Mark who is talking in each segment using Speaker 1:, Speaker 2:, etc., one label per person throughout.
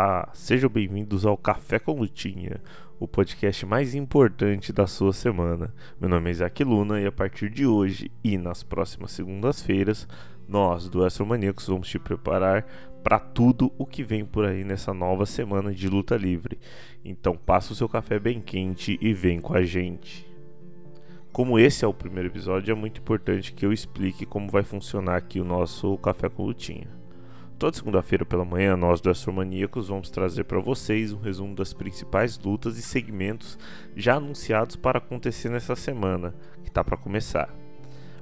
Speaker 1: Olá, sejam bem-vindos ao Café com Lutinha, o podcast mais importante da sua semana. Meu nome é Isaac Luna e a partir de hoje e nas próximas segundas-feiras, nós do Astromaníacos vamos te preparar para tudo o que vem por aí nessa nova semana de luta livre. Então passa o seu café bem quente e vem com a gente. Como esse é o primeiro episódio, é muito importante que eu explique como vai funcionar aqui o nosso Café com Lutinha. Toda segunda-feira pela manhã, nós do Astromaníacos vamos trazer para vocês um resumo das principais lutas e segmentos já anunciados para acontecer nessa semana, que está para começar.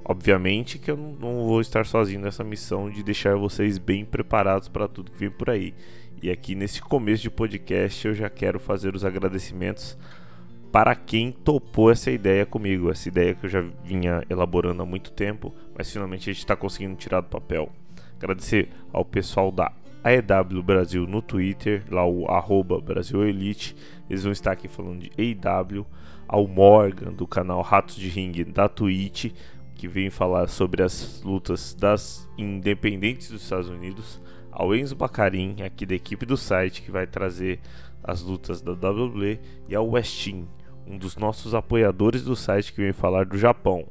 Speaker 1: Obviamente que eu não vou estar sozinho nessa missão de deixar vocês bem preparados para tudo que vem por aí. E aqui nesse começo de podcast eu já quero fazer os agradecimentos para quem topou essa ideia comigo, essa ideia que eu já vinha elaborando há muito tempo, mas finalmente a gente está conseguindo tirar do papel. Agradecer ao pessoal da AEW Brasil no Twitter, lá o arroba Brasil Elite. Eles vão estar aqui falando de AEW. Ao Morgan, do canal Ratos de Ring da Twitch, que vem falar sobre as lutas das independentes dos Estados Unidos. Ao Enzo Bacarin, aqui da equipe do site, que vai trazer as lutas da WWE. E ao Westin, um dos nossos apoiadores do site, que vem falar do Japão.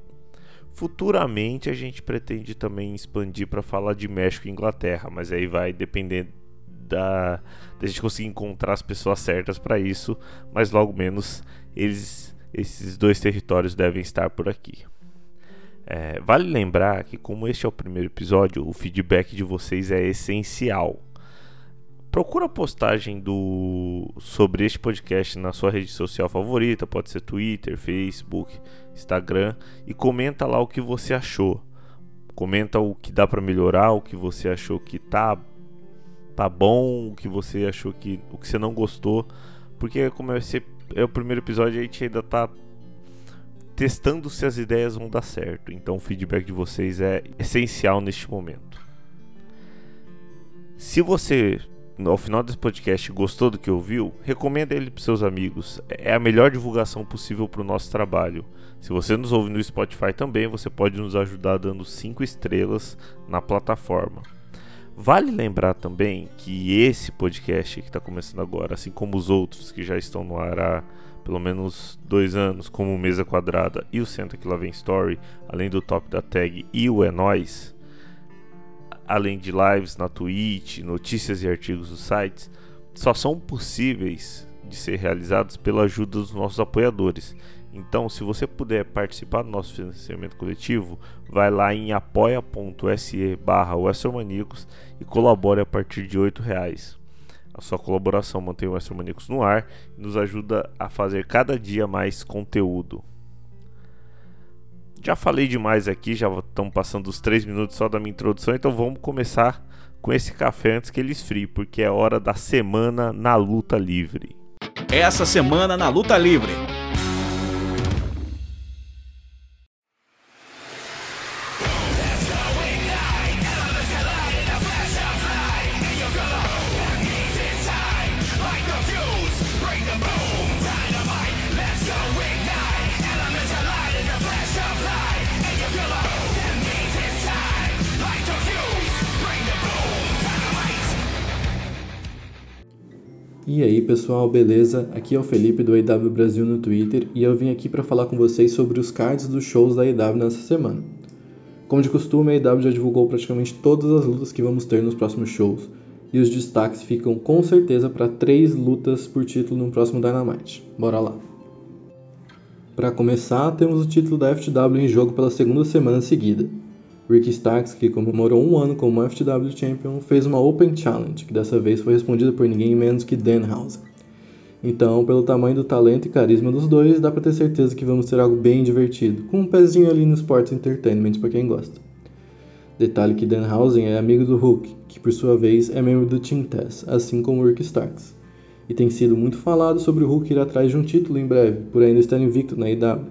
Speaker 1: Futuramente a gente pretende também expandir para falar de México e Inglaterra, mas aí vai depender da, da gente conseguir encontrar as pessoas certas para isso, mas logo menos eles, esses dois territórios devem estar por aqui. É, vale lembrar que, como este é o primeiro episódio, o feedback de vocês é essencial. Procura a postagem do sobre este podcast na sua rede social favorita, pode ser Twitter, Facebook, Instagram e comenta lá o que você achou. Comenta o que dá para melhorar, o que você achou que tá tá bom, o que você achou que o que você não gostou, porque como esse é o primeiro episódio a gente ainda tá testando se as ideias vão dar certo. Então o feedback de vocês é essencial neste momento. Se você ao final desse podcast gostou do que ouviu, recomenda ele para seus amigos. É a melhor divulgação possível para o nosso trabalho. Se você nos ouve no Spotify também, você pode nos ajudar dando 5 estrelas na plataforma. Vale lembrar também que esse podcast que está começando agora, assim como os outros que já estão no ar há pelo menos dois anos, como Mesa Quadrada e o Senta Que Lá Vem Story, além do Top da Tag e o É Nóis, além de lives na Twitch, notícias e artigos dos sites, só são possíveis de ser realizados pela ajuda dos nossos apoiadores. Então, se você puder participar do nosso financiamento coletivo, vai lá em apoia.se barra e colabore a partir de R$ reais. A sua colaboração mantém o Astromaníacos no ar e nos ajuda a fazer cada dia mais conteúdo. Já falei demais aqui, já estamos passando os 3 minutos só da minha introdução, então vamos começar com esse café antes que ele esfrie, porque é hora da semana na luta livre.
Speaker 2: Essa semana na luta livre.
Speaker 3: E aí pessoal, beleza? Aqui é o Felipe do AW Brasil no Twitter e eu vim aqui para falar com vocês sobre os cards dos shows da AW nessa semana. Como de costume, a AW já divulgou praticamente todas as lutas que vamos ter nos próximos shows e os destaques ficam com certeza para três lutas por título no próximo Dynamite. Bora lá! Para começar, temos o título da FTW em jogo pela segunda semana seguida. Ricky Starks, que comemorou um ano como FTW Champion, fez uma Open Challenge, que dessa vez foi respondida por ninguém menos que Danhausen. Então, pelo tamanho do talento e carisma dos dois, dá pra ter certeza que vamos ter algo bem divertido, com um pezinho ali no Sports Entertainment para quem gosta. Detalhe que Danhausen é amigo do Hulk, que por sua vez é membro do Team Tess, assim como Ricky Starks. e tem sido muito falado sobre o Hulk ir atrás de um título em breve, por ainda estar invicto na IW.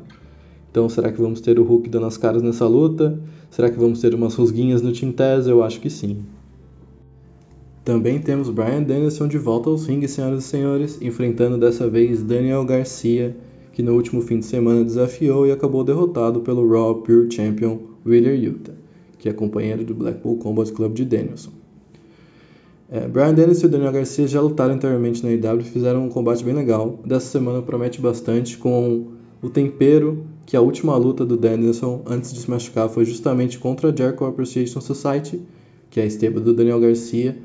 Speaker 3: Então, será que vamos ter o Hulk dando as caras nessa luta? Será que vamos ter umas rusguinhas no Taz? Eu acho que sim. Também temos Brian Danielson de volta aos rings, senhoras e senhores, enfrentando dessa vez Daniel Garcia, que no último fim de semana desafiou e acabou derrotado pelo Raw Pure Champion Wheeler Yuta, que é companheiro do Blackpool Combat Club de Danielson. É, Brian Danielson e Daniel Garcia já lutaram anteriormente na IW e fizeram um combate bem legal. Dessa semana promete bastante com o tempero que a última luta do Danielson antes de se machucar foi justamente contra a Jericho Appreciation Society, que é a esteba do Daniel Garcia,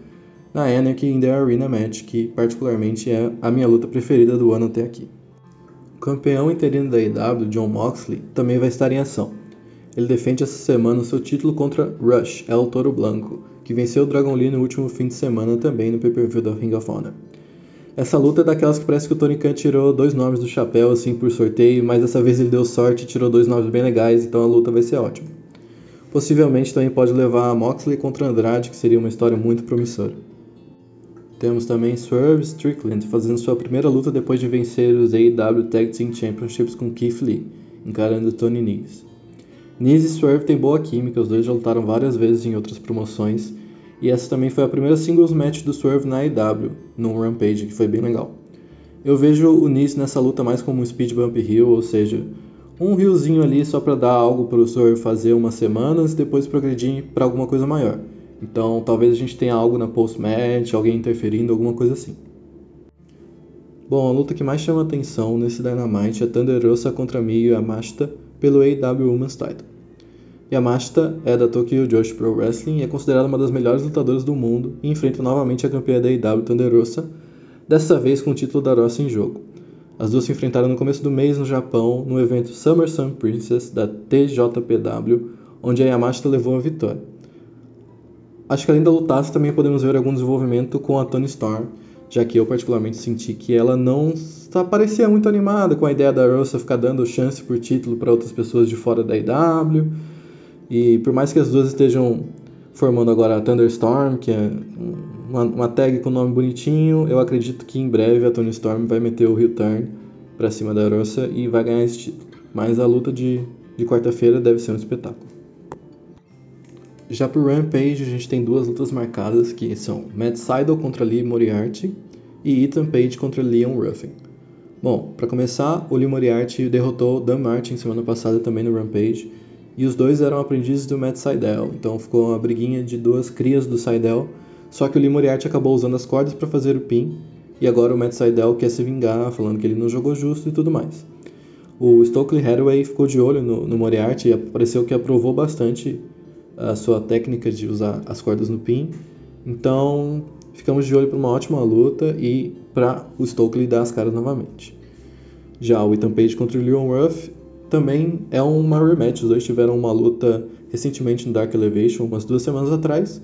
Speaker 3: na Anarchy in the Arena Match, que particularmente é a minha luta preferida do ano até aqui. O campeão interino da IW, John Moxley, também vai estar em ação. Ele defende essa semana o seu título contra Rush, El Toro Blanco, que venceu o Dragon Lee no último fim de semana também no pay-per-view da Ring of Honor. Essa luta é daquelas que parece que o Tony Khan tirou dois nomes do chapéu assim por sorteio, mas dessa vez ele deu sorte e tirou dois nomes bem legais, então a luta vai ser ótima. Possivelmente também pode levar a Moxley contra Andrade, que seria uma história muito promissora. Temos também Swerve Strickland fazendo sua primeira luta depois de vencer os AEW Tag Team Championships com Keith Lee, encarando Tony Nese. Nese e Swerve têm boa química, os dois já lutaram várias vezes em outras promoções, e essa também foi a primeira singles match do Swerve na AEW, num Rampage, que foi bem legal. Eu vejo o Nese nessa luta mais como um speed bump heel, ou seja, um riozinho ali só para dar algo para o Swerve fazer umas semanas e depois progredir para alguma coisa maior. Então talvez a gente tenha algo na post-match, alguém interferindo, alguma coisa assim. Bom, a luta que mais chama atenção nesse Dynamite é Thunder Rosa contra Miyu Yamashita pelo AEW Women's Title. Yamashita é da Tokyo Joshi Pro Wrestling e é considerada uma das melhores lutadoras do mundo e enfrenta novamente a campeã da AEW Thunder Rosa, dessa vez com o título da Rosa em jogo. As duas se enfrentaram no começo do mês no Japão, no evento Summer Sun Princess da TJPW, onde a Yamashita levou a vitória. Acho que além da lutasse, também podemos ver algum desenvolvimento com a Tony Storm, já que eu particularmente senti que ela não parecia muito animada com a ideia da Rosa ficar dando chance por título para outras pessoas de fora da IW. E por mais que as duas estejam formando agora a Thunderstorm, que é uma, uma tag com nome bonitinho, eu acredito que em breve a Tony Storm vai meter o heel turn para cima da Rosa e vai ganhar esse título. Mas a luta de, de quarta-feira deve ser um espetáculo. Já pro Rampage, a gente tem duas lutas marcadas, que são Matt Sydal contra Lee Moriarty e Ethan Page contra Leon Ruffin. Bom, para começar, o Lee Moriarty derrotou Dan Martin semana passada também no Rampage, e os dois eram aprendizes do Matt Sydal, então ficou uma briguinha de duas crias do Sydal, só que o Lee Moriarty acabou usando as cordas para fazer o pin, e agora o Matt Sydal quer se vingar, falando que ele não jogou justo e tudo mais. O Stokely Hathaway ficou de olho no, no Moriarty e pareceu que aprovou bastante a sua técnica de usar as cordas no pin. Então, ficamos de olho para uma ótima luta e para o Stokely dar as caras novamente. Já o Ethan Page contra o Leon Ruff também é uma rematch. Os dois tiveram uma luta recentemente no Dark Elevation, umas duas semanas atrás,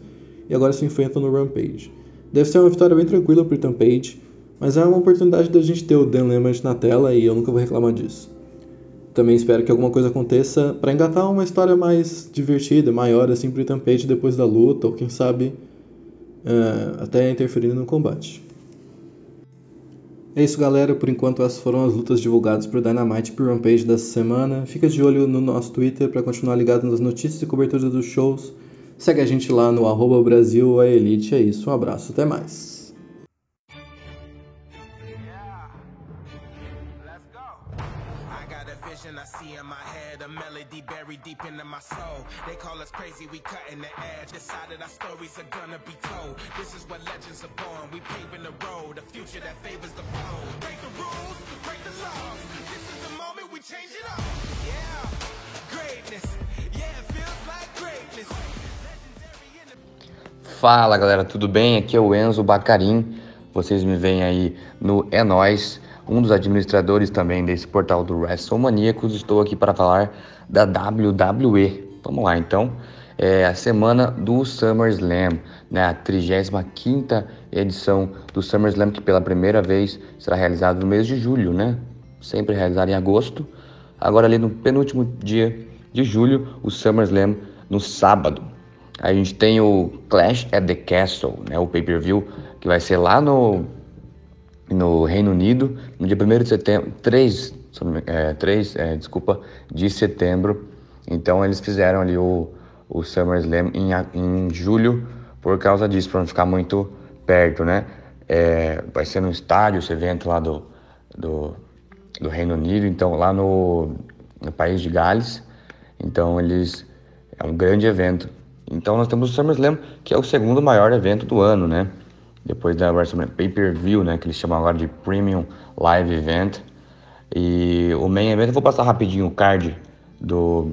Speaker 3: e agora se enfrentam no Rampage. Deve ser uma vitória bem tranquila para o Ethan Page, mas é uma oportunidade da gente ter o Dan Lambert na tela e eu nunca vou reclamar disso. Também espero que alguma coisa aconteça para engatar uma história mais divertida, maior assim pro Ethan Page depois da luta, ou quem sabe uh, até interferindo no combate. É isso, galera. Por enquanto, essas foram as lutas divulgadas o Dynamite pro Rampage dessa semana. Fica de olho no nosso Twitter para continuar ligado nas notícias e coberturas dos shows. Segue a gente lá no arroba Brasil a Elite. É isso, um abraço, até mais. Melody buried deep into my soul. They call us crazy, we cutting the edge. Decided our stories are gonna be told. This is what legends are born. We paving the road, a future that favors the bold. Break the rules, break the laws. This is the moment we change it up. Yeah, greatness. Yeah, it feels like greatness. Fala galera, tudo bem? Aqui é o Enzo Bacarim. Vocês me veem aí no É Nós um dos administradores também desse portal do WrestleManiacos. Estou aqui para falar da WWE. Vamos lá, então. É a semana do SummerSlam, né? a 35 edição do SummerSlam, que pela primeira vez será realizado no mês de julho, né? Sempre realizado em agosto. Agora, ali no penúltimo dia de julho, o SummerSlam no sábado. A gente tem o Clash at the Castle, né? o pay-per-view, que vai ser lá no
Speaker 4: no Reino Unido, no dia 1 de setembro, 3, é, 3 é, desculpa, de setembro. Então eles fizeram ali o, o SummerSlam em, em julho por causa disso, para não ficar muito perto, né? É, vai ser no estádio esse evento lá do, do, do Reino Unido, então lá no, no país de Gales. Então eles é um grande evento. Então nós temos o SummerSlam, que é o segundo maior evento do ano, né? Depois da WrestleMania Pay-Per-View, né, que eles chamam agora de Premium Live Event. E o main event, eu vou passar rapidinho o card do,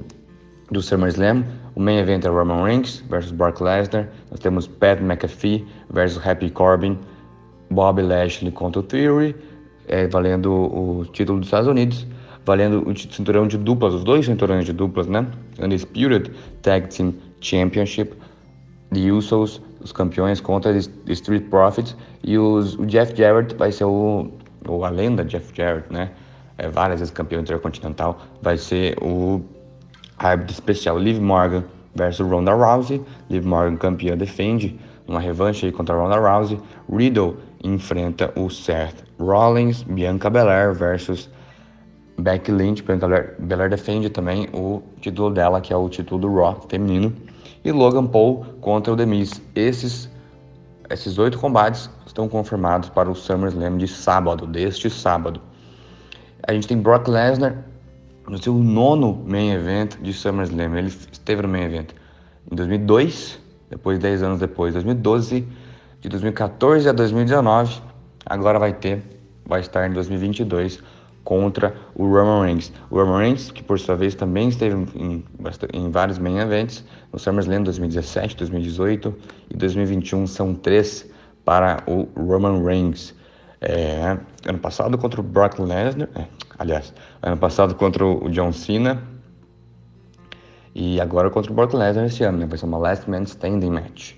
Speaker 4: do SummerSlam. O main event é Roman Reigns versus Brock Lesnar. Nós temos Pat McAfee versus Happy Corbin. Bob Lashley contra o Theory, é, valendo o título dos Estados Unidos. Valendo o cinturão de duplas, os dois cinturões de duplas, né? Undisputed Tag Team Championship. The Usos os campeões contra Street Profits e os, o Jeff Jarrett vai ser o, o a lenda Jeff Jarrett, né? É, várias vezes campeão intercontinental, vai ser o árbitro especial Liv Morgan versus Ronda Rousey. Liv Morgan campeã defende uma revanche aí contra Ronda Rousey. Riddle enfrenta o Seth Rollins, Bianca Belair versus Becky Lynch. Bianca Belair defende também o título dela, que é o título do Raw feminino e Logan Paul contra o The Miz. Esses, esses oito combates estão confirmados para o SummerSlam de sábado, deste sábado. A gente tem Brock Lesnar no seu nono main event de SummerSlam. Ele esteve no main event em 2002, depois 10 anos depois, 2012, de 2014 a 2019. Agora vai ter, vai estar em 2022 contra o Roman Reigns. O Roman Reigns, que por sua vez também esteve em, em vários main events, no SummerSlam 2017, 2018 e 2021 são três para o Roman Reigns. É, ano passado contra o Brock Lesnar, é, aliás, ano passado contra o John Cena e agora contra o Brock Lesnar esse ano, né? vai ser uma Last Man Standing match.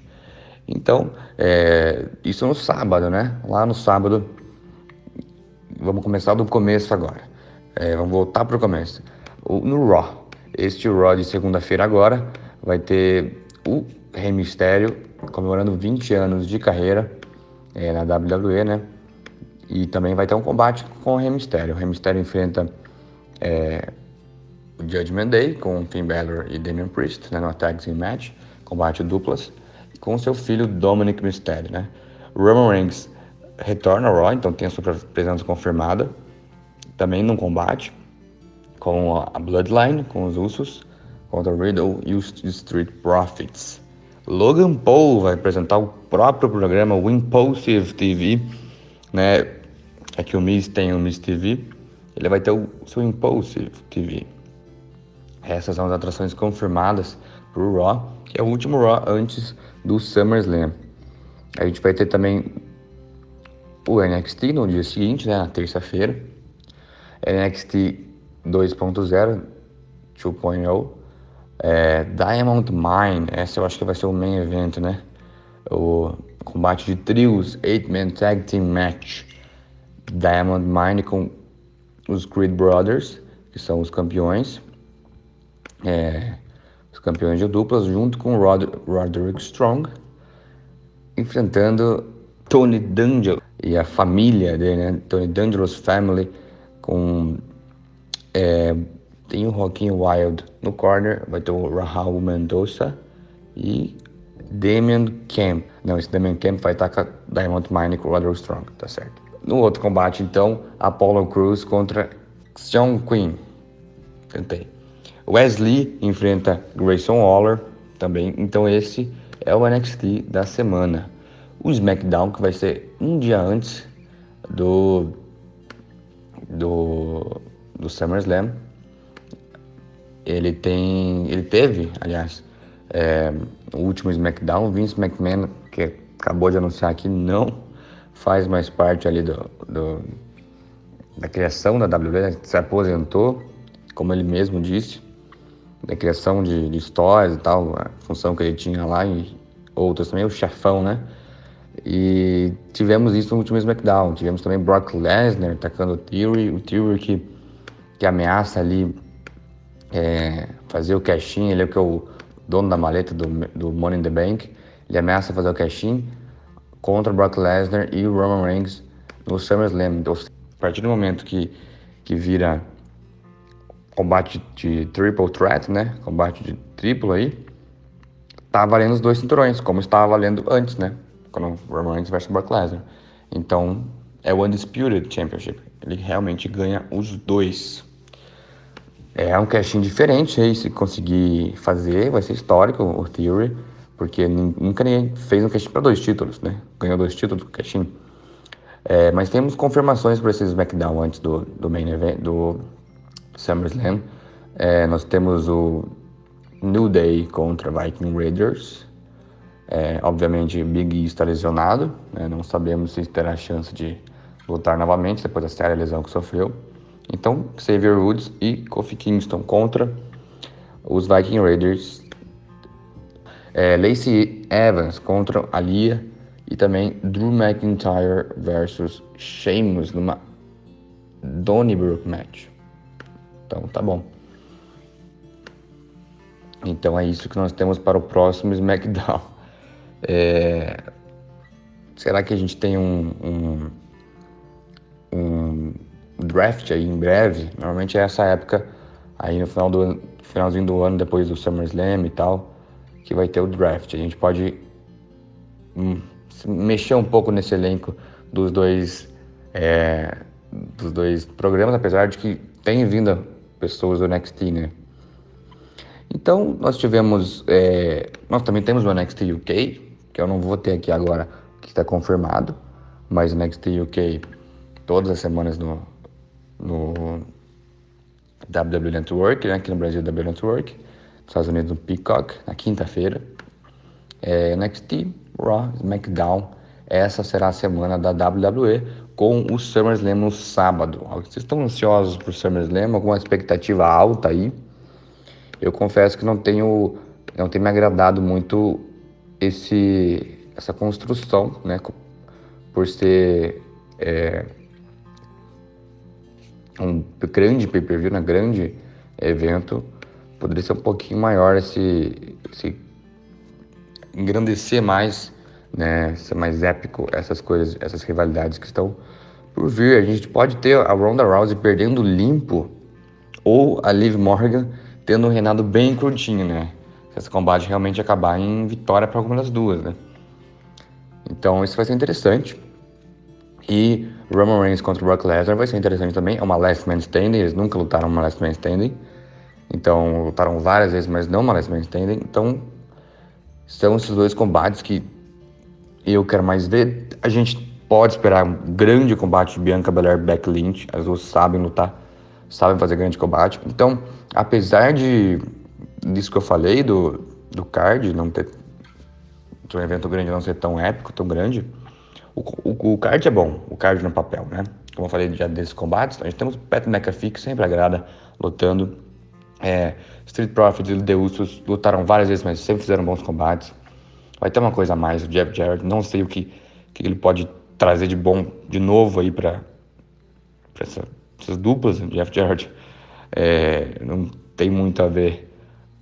Speaker 4: Então, é, isso no sábado, né? Lá no sábado Vamos começar do começo agora. É, vamos voltar para o começo. No Raw. Este Raw de segunda-feira agora vai ter o Rei Mistério comemorando 20 anos de carreira é, na WWE, né? E também vai ter um combate com o Rei Mistério. O Rei Mistério enfrenta é, o Judgment Day com Finn Balor e Damian Priest, né, no Tag Team Match, combate duplas, com seu filho Dominic Mysterio, né? Roman Reigns retorna ao Raw, então tem a sua presença confirmada. Também no combate com a Bloodline, com os Usos, contra o Riddle e os Street Profits. Logan Paul vai apresentar o próprio programa, o Impulsive TV, né? É o Miz tem o Miz TV, ele vai ter o seu Impulsive TV. Essas são as atrações confirmadas para o Raw, que é o último Raw antes do SummerSlam. A gente vai ter também o NXT no dia seguinte, né, na terça-feira. NXT 2.0, 2.0. É, Diamond Mine, essa eu acho que vai ser o main event, né? O combate de trios, 8-man tag team match. Diamond Mine com os Creed Brothers, que são os campeões. É, os campeões de duplas, junto com Rod Roderick Strong, enfrentando Tony D'Angelo e a família dele, né? Tony Dangerous Family, com. É, tem o Joaquim Wild no corner, vai ter o Rahul Mendoza e Damian Kemp. Não, esse Damian Kemp vai estar com a Diamond Mine com o Roderick Strong, tá certo. No outro combate, então, Apollo Cruz contra Sean Quinn. Tentei. Wesley enfrenta Grayson Waller também. Então, esse é o NXT da semana o SmackDown, que vai ser um dia antes do, do, do SummerSlam. Ele tem. Ele teve, aliás, é, o último SmackDown, Vince McMahon, que acabou de anunciar que não faz mais parte ali do, do da criação da WWE, se aposentou, como ele mesmo disse, da criação de, de histórias e tal, a função que ele tinha lá e outras também, o chefão, né? E tivemos isso no último SmackDown. Tivemos também Brock Lesnar atacando o Theory, o Theory que, que ameaça ali é, fazer o cash-in, ele é, que é o dono da maleta do, do Money in the Bank. Ele ameaça fazer o cash-in contra Brock Lesnar e o Roman Reigns no SummerSlam. Então, a partir do momento que, que vira combate de triple threat, né? Combate de triplo aí, tá valendo os dois cinturões, como estava valendo antes, né? Quando Roman Reigns versus Brock Lesnar. Então, é o Undisputed Championship. Ele realmente ganha os dois. É um casting diferente aí, se conseguir fazer, vai ser histórico o Theory, porque nunca ninguém fez um casting para dois títulos, né? Ganhou dois títulos do casting. É, mas temos confirmações para esse SmackDown antes do, do main event, do SummerSlam. É, nós temos o New Day contra Viking Raiders. É, obviamente, Big E está lesionado, né? não sabemos se terá chance de lutar novamente depois da séria lesão que sofreu. Então, Xavier Woods e Kofi Kingston contra os Viking Raiders. É, Lacey Evans contra Alia e também Drew McIntyre versus Sheamus numa Donnybrook match. Então tá bom. Então é isso que nós temos para o próximo SmackDown. É... Será que a gente tem um, um, um, draft aí em breve? Normalmente é essa época, aí no final do finalzinho do ano, depois do SummerSlam e tal, que vai ter o draft. A gente pode hum, mexer um pouco nesse elenco dos dois, é, dos dois programas, apesar de que tem vindo pessoas do NXT, né? Então, nós tivemos. É, nós também temos o NXT UK, que eu não vou ter aqui agora, que está confirmado, mas NXT UK todas as semanas no, no WWE Network, né? aqui no Brasil, WWE Network, Estados Unidos no Peacock, na quinta-feira. É, NXT, Raw, SmackDown. Essa será a semana da WWE com o SummerSlam no sábado. Vocês estão ansiosos para o SummerSlam? Alguma expectativa alta aí? Eu confesso que não tenho, não tem me agradado muito esse, essa construção, né? Por ser é, um grande pay-per-view, um grande evento, poderia ser um pouquinho maior esse, esse engrandecer mais, né? Ser mais épico essas coisas, essas rivalidades que estão por vir. A gente pode ter a Ronda Rousey perdendo limpo ou a Liv Morgan tendo um reinado bem curtinho, né? Se esse combate realmente acabar em vitória para alguma das duas, né? Então isso vai ser interessante. E Roman Reigns contra Brock Lesnar vai ser interessante também. É uma Last Man Standing, eles nunca lutaram uma Last Man Standing. Então lutaram várias vezes, mas não uma Last Man Standing. Então são esses dois combates que eu quero mais ver. A gente pode esperar um grande combate de Bianca Belair e Becky Lynch. As duas sabem lutar, sabem fazer grande combate. Então apesar de disso que eu falei, do, do card não ter. de um evento grande não ser tão épico, tão grande, o, o, o card é bom, o card no papel, né? Como eu falei já desses combates, a gente temos Pat McAfee, que sempre agrada, lutando. É, Street Profits e The Usos lutaram várias vezes, mas sempre fizeram bons combates. Vai ter uma coisa a mais, o Jeff Jarrett, não sei o que, que ele pode trazer de bom de novo aí para essa, essas duplas, Jeff Jarrett é, não tem muito a ver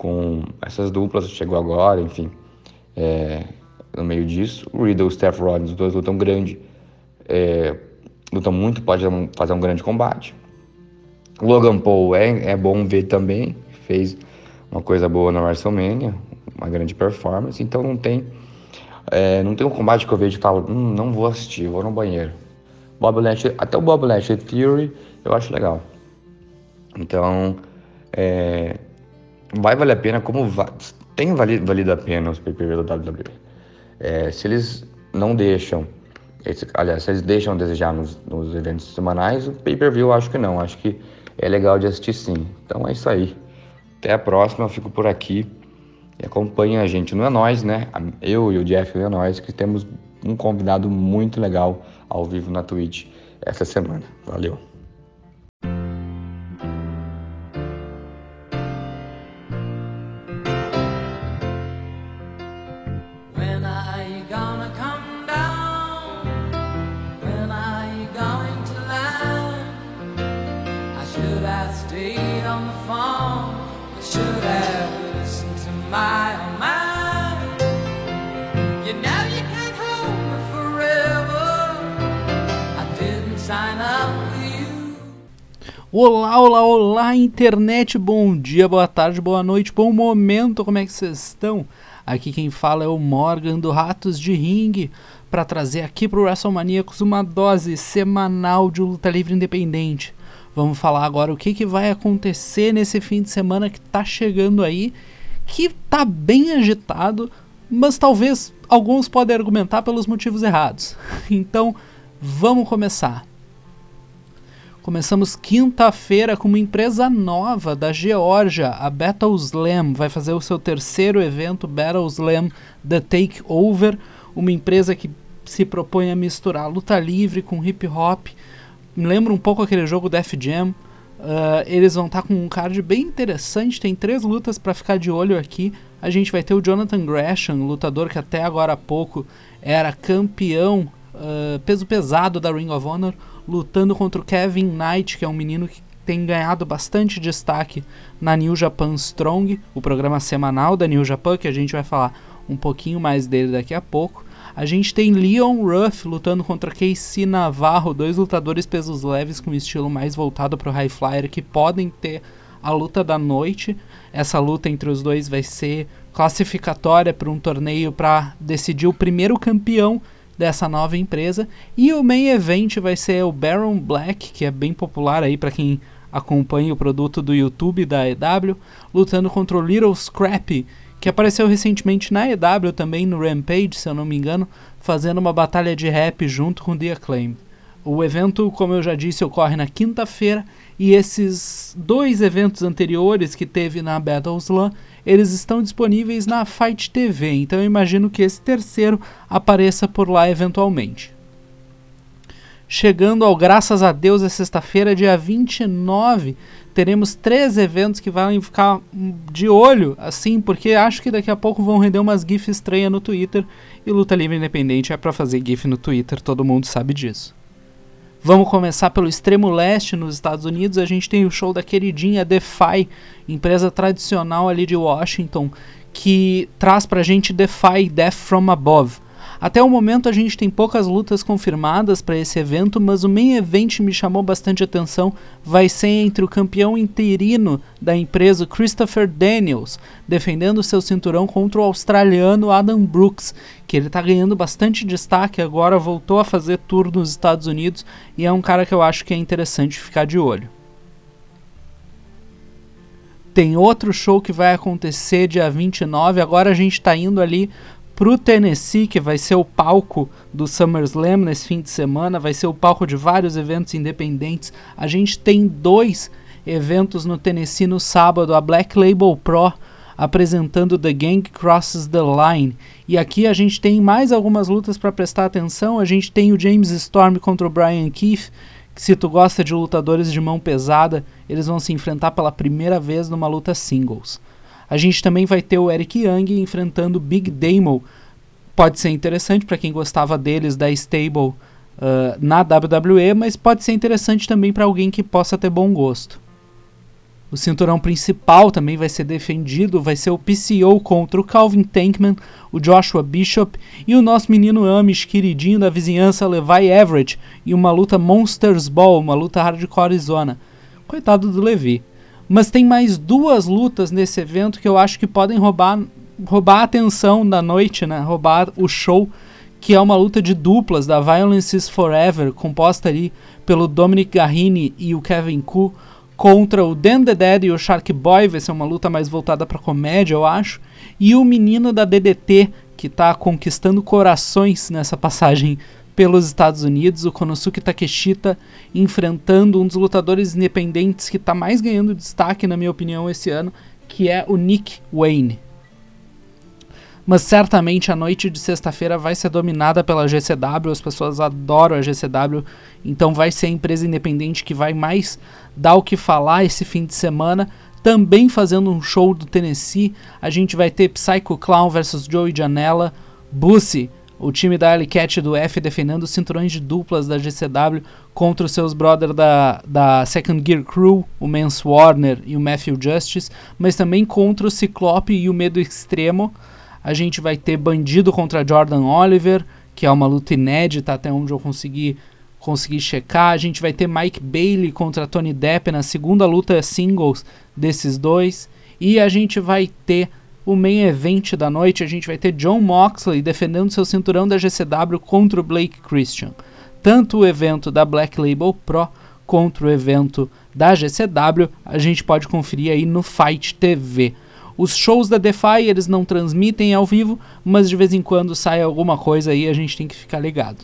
Speaker 4: com essas duplas, chegou agora, enfim, é, no meio disso. O Riddle e o Steph Rollins, os dois lutam grande, é, lutam muito, pode fazer um grande combate. Logan Paul é, é bom ver também, fez uma coisa boa na WrestleMania, uma grande performance, então não tem é, não tem um combate que eu vejo e falo, hum, não vou assistir, vou no banheiro. Bob Lashley, até o Bob Lashley Theory eu acho legal. Então, é, vai valer a pena, como va tem valido, valido a pena os pay-per-view da WWE. É, se eles não deixam, esse, aliás, se eles deixam desejar nos, nos eventos semanais, o pay-per-view acho que não, acho que é legal de assistir sim. Então é isso aí. Até a próxima, eu fico por aqui. E acompanha a gente no É Nós, né? Eu e o Jeff no É Nós, que temos um convidado muito legal ao vivo na Twitch essa semana. Valeu!
Speaker 5: Olá, olá, olá, internet, bom dia, boa tarde, boa noite, bom momento, como é que vocês estão? Aqui quem fala é o Morgan do Ratos de Ring para trazer aqui pro WrestleManiacos uma dose semanal de luta livre independente. Vamos falar agora o que, que vai acontecer nesse fim de semana que tá chegando aí, que tá bem agitado, mas talvez alguns podem argumentar pelos motivos errados. Então, vamos começar. Começamos quinta-feira com uma empresa nova da Geórgia, a Battle Slam. Vai fazer o seu terceiro evento, Battle Slam The Takeover. Uma empresa que se propõe a misturar luta livre com hip hop. Me lembra um pouco aquele jogo Def Jam. Uh, eles vão estar tá com um card bem interessante. Tem três lutas para ficar de olho aqui. A gente vai ter o Jonathan Gresham, lutador que até agora há pouco era campeão uh, peso pesado da Ring of Honor lutando contra o Kevin Knight, que é um menino que tem ganhado bastante destaque na New Japan Strong, o programa semanal da New Japan, que a gente vai falar um pouquinho mais dele daqui a pouco. A gente tem Leon Ruff lutando contra Casey Navarro, dois lutadores pesos leves com estilo mais voltado para o High Flyer que podem ter a luta da noite. Essa luta entre os dois vai ser classificatória para um torneio para decidir o primeiro campeão dessa nova empresa. E o main event vai ser o Baron Black, que é bem popular aí para quem acompanha o produto do YouTube da EW, lutando contra o Little Scrappy, que apareceu recentemente na EW também no Rampage, se eu não me engano, fazendo uma batalha de rap junto com The Acclaimed. O evento, como eu já disse, ocorre na quinta-feira e esses dois eventos anteriores que teve na Battle Slam eles estão disponíveis na Fight TV, então eu imagino que esse terceiro apareça por lá eventualmente. Chegando ao Graças a Deus é sexta-feira, dia 29, teremos três eventos que vão ficar de olho, assim, porque acho que daqui a pouco vão render umas GIFs estranhas no Twitter, e Luta Livre Independente é para fazer GIF no Twitter, todo mundo sabe disso. Vamos começar pelo extremo leste, nos Estados Unidos. A gente tem o show da queridinha Defy, empresa tradicional ali de Washington, que traz pra gente Defy Death from Above. Até o momento a gente tem poucas lutas confirmadas para esse evento, mas o main event me chamou bastante atenção. Vai ser entre o campeão interino da empresa Christopher Daniels, defendendo seu cinturão contra o australiano Adam Brooks, que ele está ganhando bastante destaque agora, voltou a fazer tour nos Estados Unidos e é um cara que eu acho que é interessante ficar de olho. Tem outro show que vai acontecer dia 29. Agora a gente está indo ali pro Tennessee, que vai ser o palco do SummerSlam nesse fim de semana, vai ser o palco de vários eventos independentes. A gente tem dois eventos no Tennessee no sábado, a Black Label Pro apresentando The Gang Crosses the Line. E aqui a gente tem mais algumas lutas para prestar atenção. A gente tem o James Storm contra o Brian Keith, se tu gosta de lutadores de mão pesada, eles vão se enfrentar pela primeira vez numa luta singles. A gente também vai ter o Eric Young enfrentando Big Damo. Pode ser interessante para quem gostava deles da stable uh, na WWE, mas pode ser interessante também para alguém que possa ter bom gosto. O cinturão principal também vai ser defendido, vai ser o PCO contra o Calvin Tankman, o Joshua Bishop e o nosso menino Amish queridinho da vizinhança Levi Everett em uma luta Monsters Ball, uma luta hardcore zona. Coitado do Levi. Mas tem mais duas lutas nesse evento que eu acho que podem roubar, roubar a atenção da noite, né? Roubar o show, que é uma luta de duplas da Violence is Forever, composta ali pelo Dominic Garrini e o Kevin Koo, contra o Dan the Dead e o Shark Boy, vai ser uma luta mais voltada para comédia, eu acho, e o menino da DDT, que está conquistando corações nessa passagem pelos Estados Unidos, o Konosuke Takeshita enfrentando um dos lutadores independentes que está mais ganhando destaque, na minha opinião, esse ano, que é o Nick Wayne. Mas certamente a noite de sexta-feira vai ser dominada pela GCW, as pessoas adoram a GCW, então vai ser a empresa independente que vai mais dar o que falar esse fim de semana. Também fazendo um show do Tennessee, a gente vai ter Psycho Clown versus Joey Janela, Bussy o time da Alley Cat do F defendendo os cinturões de duplas da GCW contra os seus brothers da, da Second Gear Crew, o Mance Warner e o Matthew Justice, mas também contra o Ciclope e o Medo Extremo. A gente vai ter Bandido contra Jordan Oliver, que é uma luta inédita até onde eu consegui conseguir checar. A gente vai ter Mike Bailey contra Tony Depp na segunda luta singles desses dois. E a gente vai ter o main event da noite. A gente vai ter John Moxley defendendo seu cinturão da GCW contra o Blake Christian. Tanto o evento da Black Label Pro contra o evento da GCW, a gente pode conferir aí no Fight TV. Os shows da Defy eles não transmitem ao vivo, mas de vez em quando sai alguma coisa aí, a gente tem que ficar ligado.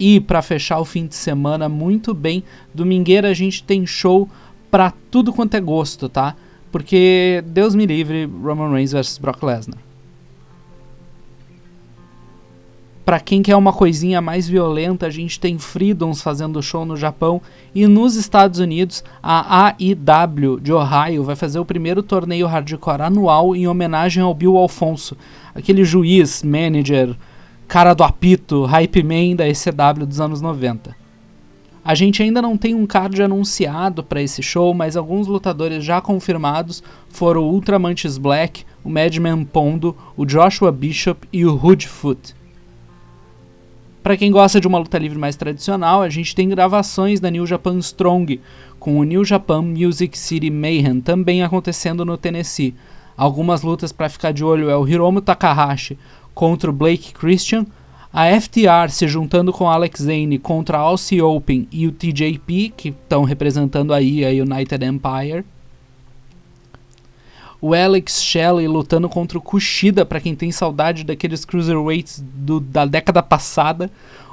Speaker 5: E para fechar o fim de semana muito bem, domingueira a gente tem show pra tudo quanto é gosto, tá? Porque Deus me livre, Roman Reigns versus Brock Lesnar. Para quem quer uma coisinha mais violenta, a gente tem Freedoms fazendo show no Japão e nos Estados Unidos a AIW de Ohio vai fazer o primeiro torneio hardcore anual em homenagem ao Bill Alfonso, aquele juiz, manager, cara do apito, hype man da ECW dos anos 90. A gente ainda não tem um card anunciado para esse show, mas alguns lutadores já confirmados foram o Ultramantis Black, o Madman Pondo, o Joshua Bishop e o Hoodfoot. Para quem gosta de uma luta livre mais tradicional, a gente tem gravações da New Japan Strong, com o New Japan Music City Mayhem também acontecendo no Tennessee. Algumas lutas para ficar de olho é o Hiromu Takahashi contra o Blake Christian, a FTR se juntando com Alex Zane contra a Aussie Open e o TJP, que estão representando aí a United Empire. O Alex Shelley lutando contra o Kushida, para quem tem saudade daqueles cruiserweights do, da década passada.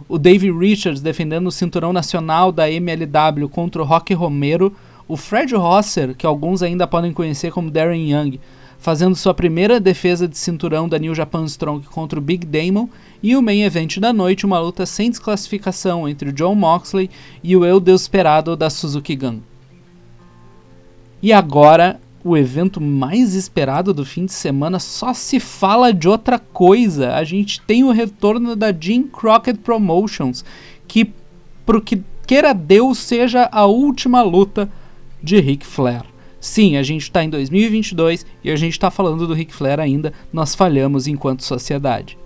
Speaker 5: O Dave Richards defendendo o cinturão nacional da MLW contra o Rocky Romero. O Fred Rosser, que alguns ainda podem conhecer como Darren Young, fazendo sua primeira defesa de cinturão da New Japan Strong contra o Big Damon, e o main event da noite, uma luta sem desclassificação entre o John Moxley e o Eu Desesperado da Suzuki Gun. E agora, o evento mais esperado do fim de semana só se fala de outra coisa. A gente tem o retorno da Jim Crockett Promotions, que, pro que queira Deus, seja a última luta de Ric Flair. Sim, a gente está em 2022 e a gente está falando do Ric Flair ainda, nós falhamos enquanto sociedade.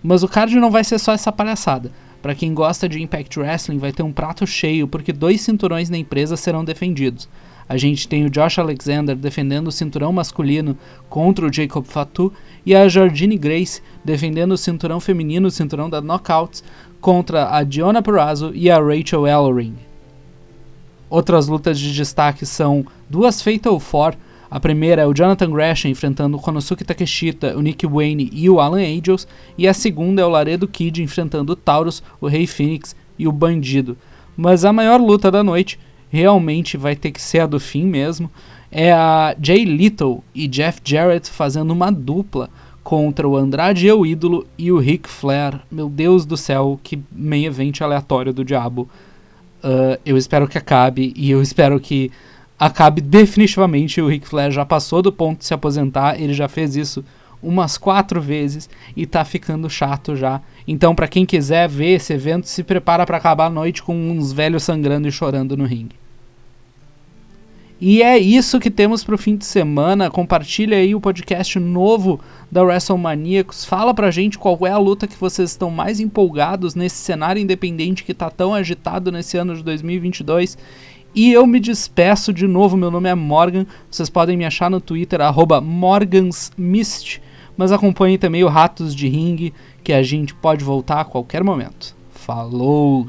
Speaker 5: Mas o card não vai ser só essa palhaçada. Para quem gosta de Impact Wrestling, vai ter um prato cheio porque dois cinturões na empresa serão defendidos. A gente tem o Josh Alexander defendendo o cinturão masculino contra o Jacob Fatu e a Jordine Grace defendendo o cinturão feminino, o cinturão da Knockouts, contra a Diona Purrazzo e a Rachel Ellering. Outras lutas de destaque são duas Fatal Four. A primeira é o Jonathan Gresham enfrentando o Konosuke Takeshita, o Nick Wayne e o Alan Angels. E a segunda é o Laredo Kid enfrentando o Taurus, o Rei Phoenix e o Bandido. Mas a maior luta da noite realmente vai ter que ser a do fim mesmo. É a Jay Little e Jeff Jarrett fazendo uma dupla contra o Andrade Eu Ídolo e o Ric Flair. Meu Deus do céu, que meio evento aleatório do diabo. Uh, eu espero que acabe e eu espero que acabe definitivamente. O Ric Flair já passou do ponto de se aposentar, ele já fez isso umas quatro vezes e tá ficando chato já. Então, para quem quiser ver esse evento, se prepara para acabar a noite com uns velhos sangrando e chorando no ringue. E é isso que temos pro fim de semana. Compartilha aí o podcast novo da WrestleManiacos. Fala pra gente qual é a luta que vocês estão mais empolgados nesse cenário independente que tá tão agitado nesse ano de 2022. E eu me despeço de novo. Meu nome é Morgan. Vocês podem me achar no Twitter, MorgansMist. Mas acompanhe também o Ratos de Ring, que a gente pode voltar a qualquer momento. Falou!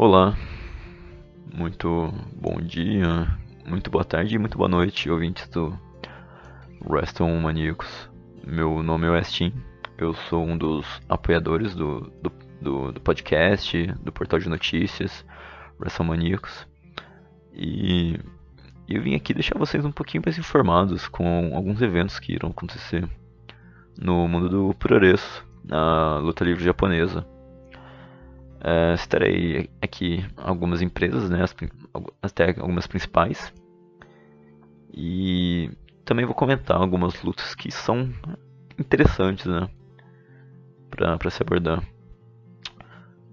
Speaker 6: Olá, muito bom dia, muito boa tarde e muito boa noite, ouvintes do Reston Maníacos. Meu nome é Westin, eu sou um dos apoiadores do, do, do, do podcast, do portal de notícias Reston Maníacos. E eu vim aqui deixar vocês um pouquinho mais informados com alguns eventos que irão acontecer no mundo do Puroreço, na luta livre japonesa. Estarei aqui algumas empresas, né, as, até algumas principais. E também vou comentar algumas lutas que são interessantes, né? Pra se abordar.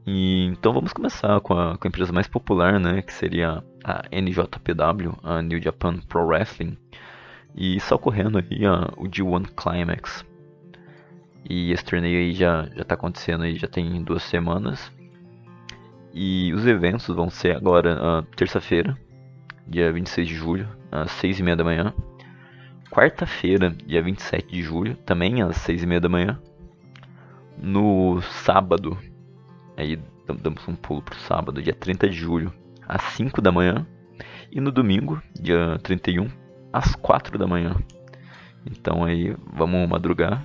Speaker 6: E, então vamos começar com a, com a empresa mais popular, né? Que seria a NJPW, a New Japan Pro Wrestling. E está ocorrendo aí o G1 Climax. E esse torneio aí já, já tá acontecendo aí, já tem duas semanas. E os eventos vão ser agora terça-feira, dia 26 de julho, às 6 e meia da manhã. Quarta-feira, dia 27 de julho, também às 6 e meia da manhã. No sábado, aí damos um pulo pro sábado, dia 30 de julho, às 5 da manhã. E no domingo, dia 31, às 4 da manhã. Então aí vamos madrugar.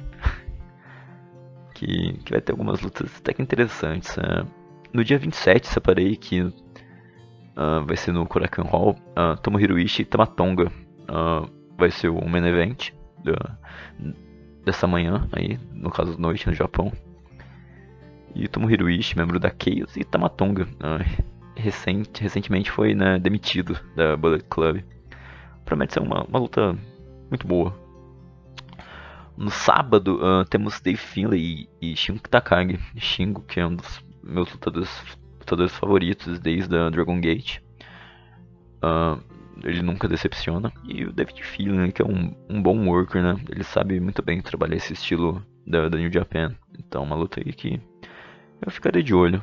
Speaker 6: que, que vai ter algumas lutas até que interessantes. Né? No dia 27 separei que uh, vai ser no Korakuen Hall. Uh, Tomohiro Ishii e Tamatonga uh, vai ser o main event dessa manhã aí, no caso noite no Japão. E Tomohiro Ishii, membro da Chaos, e Tamatonga, recente, recentemente foi né, demitido da Bullet Club. Promete ser uma, uma luta muito boa. No sábado uh, temos Dave Finlay e, e Shingo Takagi. Shingo, que é um dos meus lutadores, lutadores favoritos desde a Dragon Gate. Uh, ele nunca decepciona. E o David Finlay, que é um, um bom worker, né? Ele sabe muito bem trabalhar esse estilo da, da New Japan. Então, uma luta aí que eu ficarei de olho.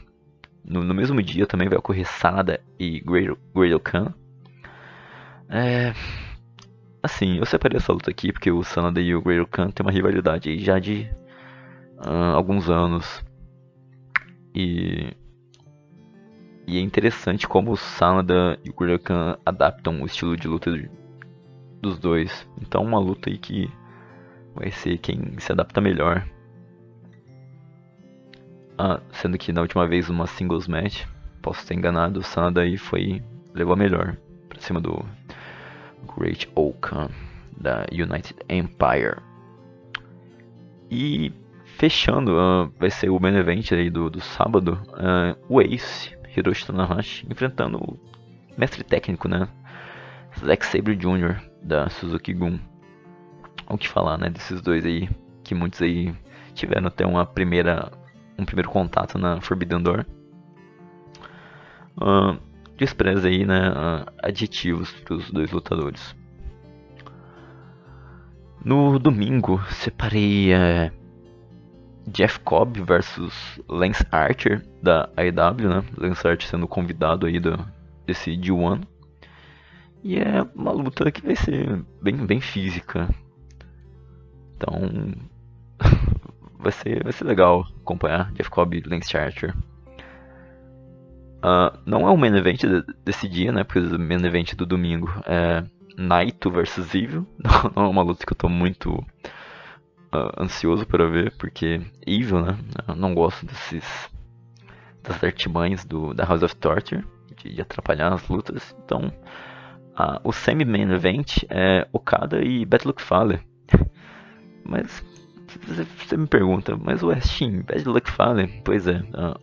Speaker 6: No, no mesmo dia também vai ocorrer Sanada e Gradle Khan. É, assim, eu separei essa luta aqui porque o Sanada e o Gradle Khan tem uma rivalidade já de uh, alguns anos. E, e é interessante como o Sanada e o Khan adaptam o estilo de luta dos dois. Então uma luta aí que vai ser quem se adapta melhor. Ah, sendo que na última vez uma singles match, posso ter enganado, o Sanada aí foi levou a melhor pra cima do Great Okan da United Empire. E fechando, uh, vai ser o main event aí do, do sábado, uh, o Ace, Hiroshi Tanahashi, enfrentando o mestre técnico, né? Zack Sabre Jr. da Suzuki Gun. O que falar, né, desses dois aí, que muitos aí tiveram até uma primeira um primeiro contato na Forbidden Door. Uh, despreza aí, né, uh, adjetivos para os dois lutadores. No domingo, separei uh, Jeff Cobb versus Lance Archer da AEW, né? Lance Archer sendo convidado aí do, desse D1. E é uma luta que vai ser bem, bem física. Então, vai ser, vai ser legal acompanhar Jeff Cobb e Lance Archer. Uh, não é o main event desse dia, né? Porque o main event do domingo é Naito vs Evil. Não, não, é uma luta que eu tô muito uh, ansioso para ver, porque Evil, né? Eu não gosto desses das artimanhas do, da House of Torture, de, de atrapalhar as lutas. Então, uh, o semi-main event é Okada e Luck Fale. Mas você me pergunta, mas o Westin, Bad Luck Fale? Pois é, uh,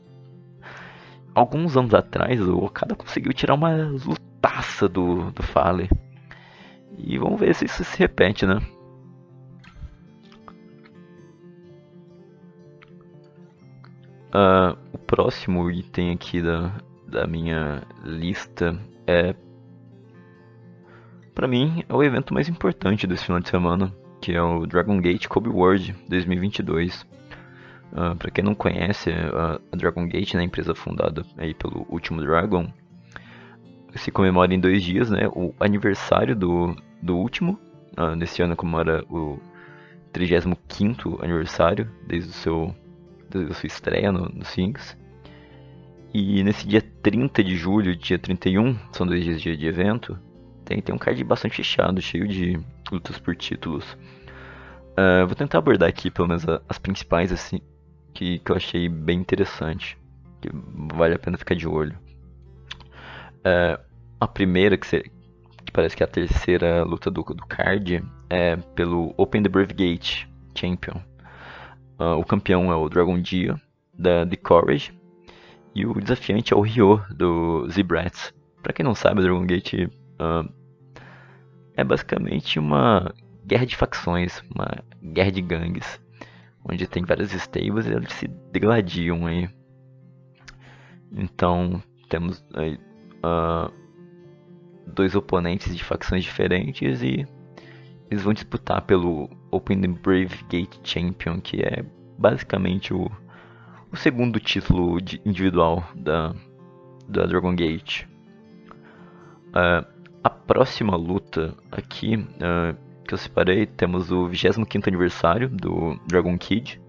Speaker 6: alguns anos atrás o Okada conseguiu tirar uma lutaça do, do Fale. E vamos ver se isso se repete, né? Uh, o próximo item aqui da, da minha lista é. Pra mim, é o evento mais importante desse final de semana que é o Dragon Gate Kobe World 2022. Uh, para quem não conhece, a, a Dragon Gate, né, empresa fundada aí pelo Último Dragon, se comemora em dois dias, né, o aniversário do, do último. Uh, nesse ano comemora o 35º aniversário desde o seu desde a sua estreia no, no Sphinx. E nesse dia 30 de julho dia 31, são dois dias de, de evento, tem, tem um card bastante fechado, cheio de lutas por títulos. Uh, vou tentar abordar aqui pelo menos as principais assim que, que eu achei bem interessante, que vale a pena ficar de olho. Uh, a primeira que, que, parece que é a terceira luta do, do card é pelo Open the Brave Gate Champion. Uh, o campeão é o Dragon Dia da The Courage e o desafiante é o Ryo do Z-Brats. Pra quem não sabe, o Dragon Gate uh, é basicamente uma guerra de facções, uma guerra de gangues, onde tem vários stables e eles se degladiam aí. Então temos aí, uh, dois oponentes de facções diferentes e eles vão disputar pelo Open Brave Gate Champion, que é basicamente o, o segundo título individual da, da Dragon Gate. Uh, a próxima luta aqui uh, que eu separei temos o 25 aniversário do Dragon Kid.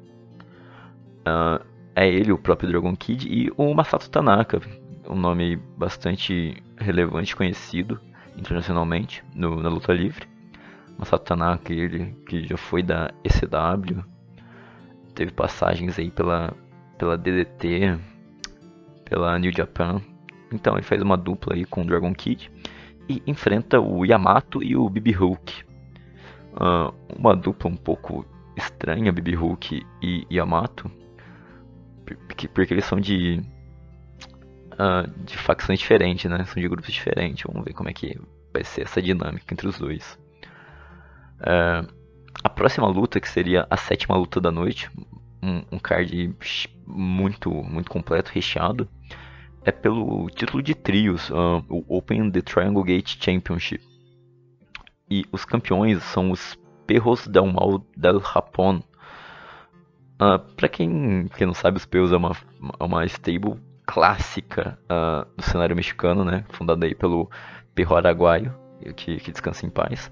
Speaker 6: Uh, é ele, o próprio Dragon Kid, e o Masato Tanaka, um nome bastante relevante conhecido internacionalmente no, na luta livre. Masato Tanaka, ele que já foi da ECW, teve passagens aí pela, pela DDT, pela New Japan. Então ele faz uma dupla aí com o Dragon Kid e enfrenta o Yamato e o Bibi Hulk. Uh, uma dupla um pouco estranha, Bibi Hulk e Yamato, porque, porque eles são de uh, de facções diferentes, né? São de grupos diferentes. Vamos ver como é que vai ser essa dinâmica entre os dois. Uh, a próxima luta, que seria a sétima luta da noite, um, um card muito, muito completo, recheado, é pelo título de trios, uh, o Open the Triangle Gate Championship. E os campeões são os Perros del Mal del Japón. Uh, pra quem, quem não sabe, os Perros é uma, é uma stable clássica uh, do cenário mexicano, né? Fundada aí pelo Perro Araguaio, que, que descansa em paz.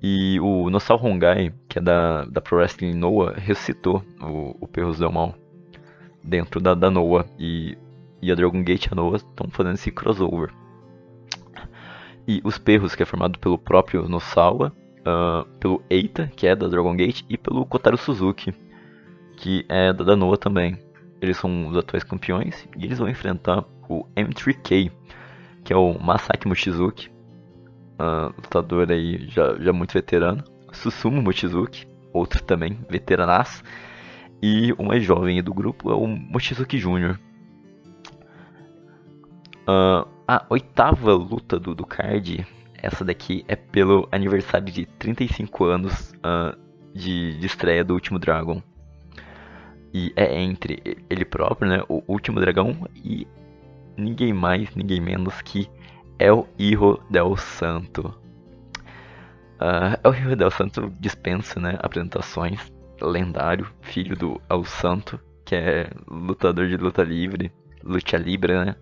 Speaker 6: E o Nosal Hongai, que é da, da Pro Wrestling Noah, ressuscitou o, o Perros del Mal dentro da, da Noah. E, e a Dragon Gate e a Noah estão fazendo esse crossover. E os Perros, que é formado pelo próprio Nosawa, uh, pelo Eita, que é da Dragon Gate, e pelo Kotaro Suzuki, que é da, da Noah também. Eles são os atuais campeões e eles vão enfrentar o M3K, que é o Masaki Mochizuki, uh, lutador aí já, já muito veterano, Susumu Mochizuki, outro também veteranaço, e o mais jovem do grupo é o Mochizuki Jr. Uh, a oitava luta do, do card, essa daqui é pelo aniversário de 35 anos uh, de, de estreia do Último Dragon. E é entre ele próprio, né, o Último Dragão, e ninguém mais, ninguém menos que El Hijo del Santo. Uh, El Hijo del Santo dispensa né, apresentações. Lendário, filho do El Santo, que é lutador de luta livre, luta livre, né?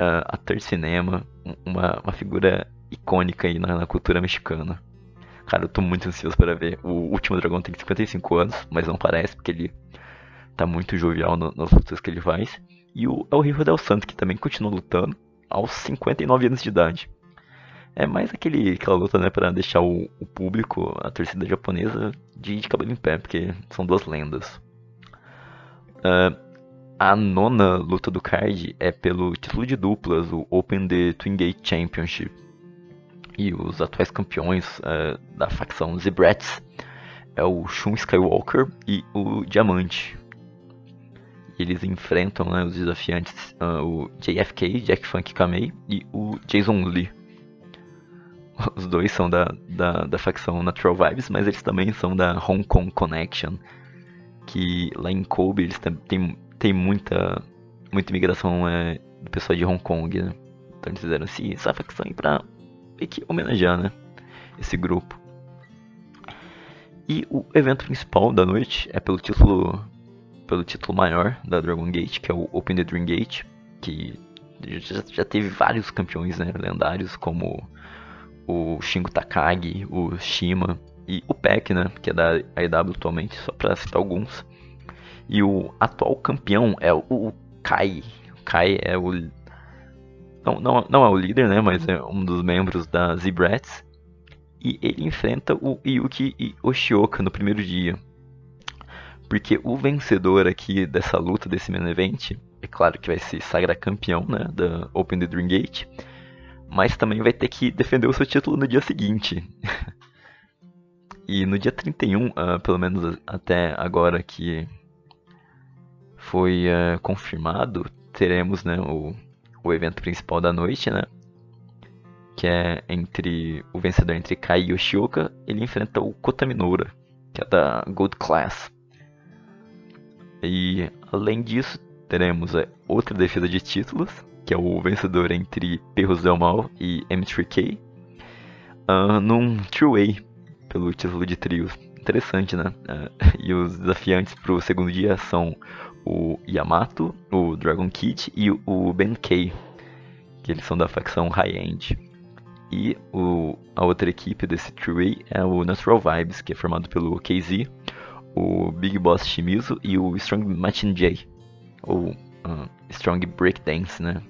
Speaker 6: Uh, ator de cinema, uma, uma figura icônica aí na, na, cultura mexicana. Cara, eu tô muito ansioso para ver. O Último Dragão tem 55 anos, mas não parece, porque ele tá muito jovial no, nas lutas que ele faz. E o El Hijo del Santo, que também continua lutando, aos 59 anos de idade. É mais aquele, aquela luta, né, para deixar o, o, público, a torcida japonesa, de, de, cabelo em pé, porque são duas lendas. Uh, a nona luta do card é pelo título de duplas, o Open the Twin Gate Championship. E os atuais campeões uh, da facção Zebrats é o Shun Skywalker e o Diamante, eles enfrentam né, os desafiantes, uh, o JFK, Jack Funk Kamei, e o Jason Lee. Os dois são da, da, da facção Natural Vibes, mas eles também são da Hong Kong Connection, que lá em Kobe eles têm, tem muita, muita imigração é, do pessoal de Hong Kong, né? Então eles fizeram assim, essa facção aí pra que homenagear, né? Esse grupo. E o evento principal da noite é pelo título pelo título maior da Dragon Gate, que é o Open the Dream Gate, que já, já teve vários campeões né, lendários, como o Shingo Takagi, o Shima e o Peck, né, que é da AEW atualmente, só para citar alguns. E o atual campeão é o, o Kai. O Kai é o não, não, não é o líder, né, mas é um dos membros da Z-Brats. E ele enfrenta o Yuki e Oshioka no primeiro dia. Porque o vencedor aqui dessa luta, desse main event, é claro que vai se sagrar campeão né, da Open the Dream Gate, mas também vai ter que defender o seu título no dia seguinte. e no dia 31, uh, ah, pelo menos até agora que foi uh, confirmado, teremos né, o, o evento principal da noite, né? que é entre o vencedor entre Kai Yoshioka, ele enfrenta o Kota Minoura, que é da Gold Class. E além disso, teremos outra defesa de títulos, que é o vencedor entre Perros Del Mal e M3K, uh, num three-way pelo título de trios. Interessante, né? Uh, e os desafiantes para o segundo dia são o Yamato, o Dragon Kid e o Ben que eles são da facção High End. E o, a outra equipe desse three é o Natural Vibes, que é formado pelo KZ, o Big Boss Shimizu e o Strong Machin J, ou uh, Strong Breakdance, né?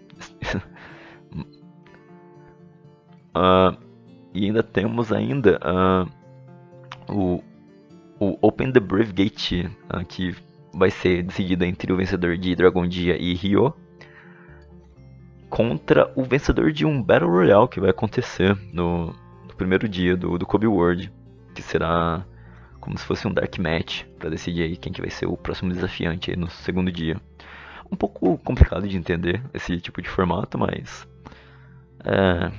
Speaker 6: uh, e ainda temos ainda uh, o, o Open the Brave Gate, uh, que vai ser decidido entre o vencedor de Dragon Dia e Ryo contra o vencedor de um Battle Royale que vai acontecer no, no primeiro dia do, do Kobe World, que será como se fosse um Dark Match para decidir aí quem que vai ser o próximo desafiante no segundo dia. Um pouco complicado de entender esse tipo de formato, mas é,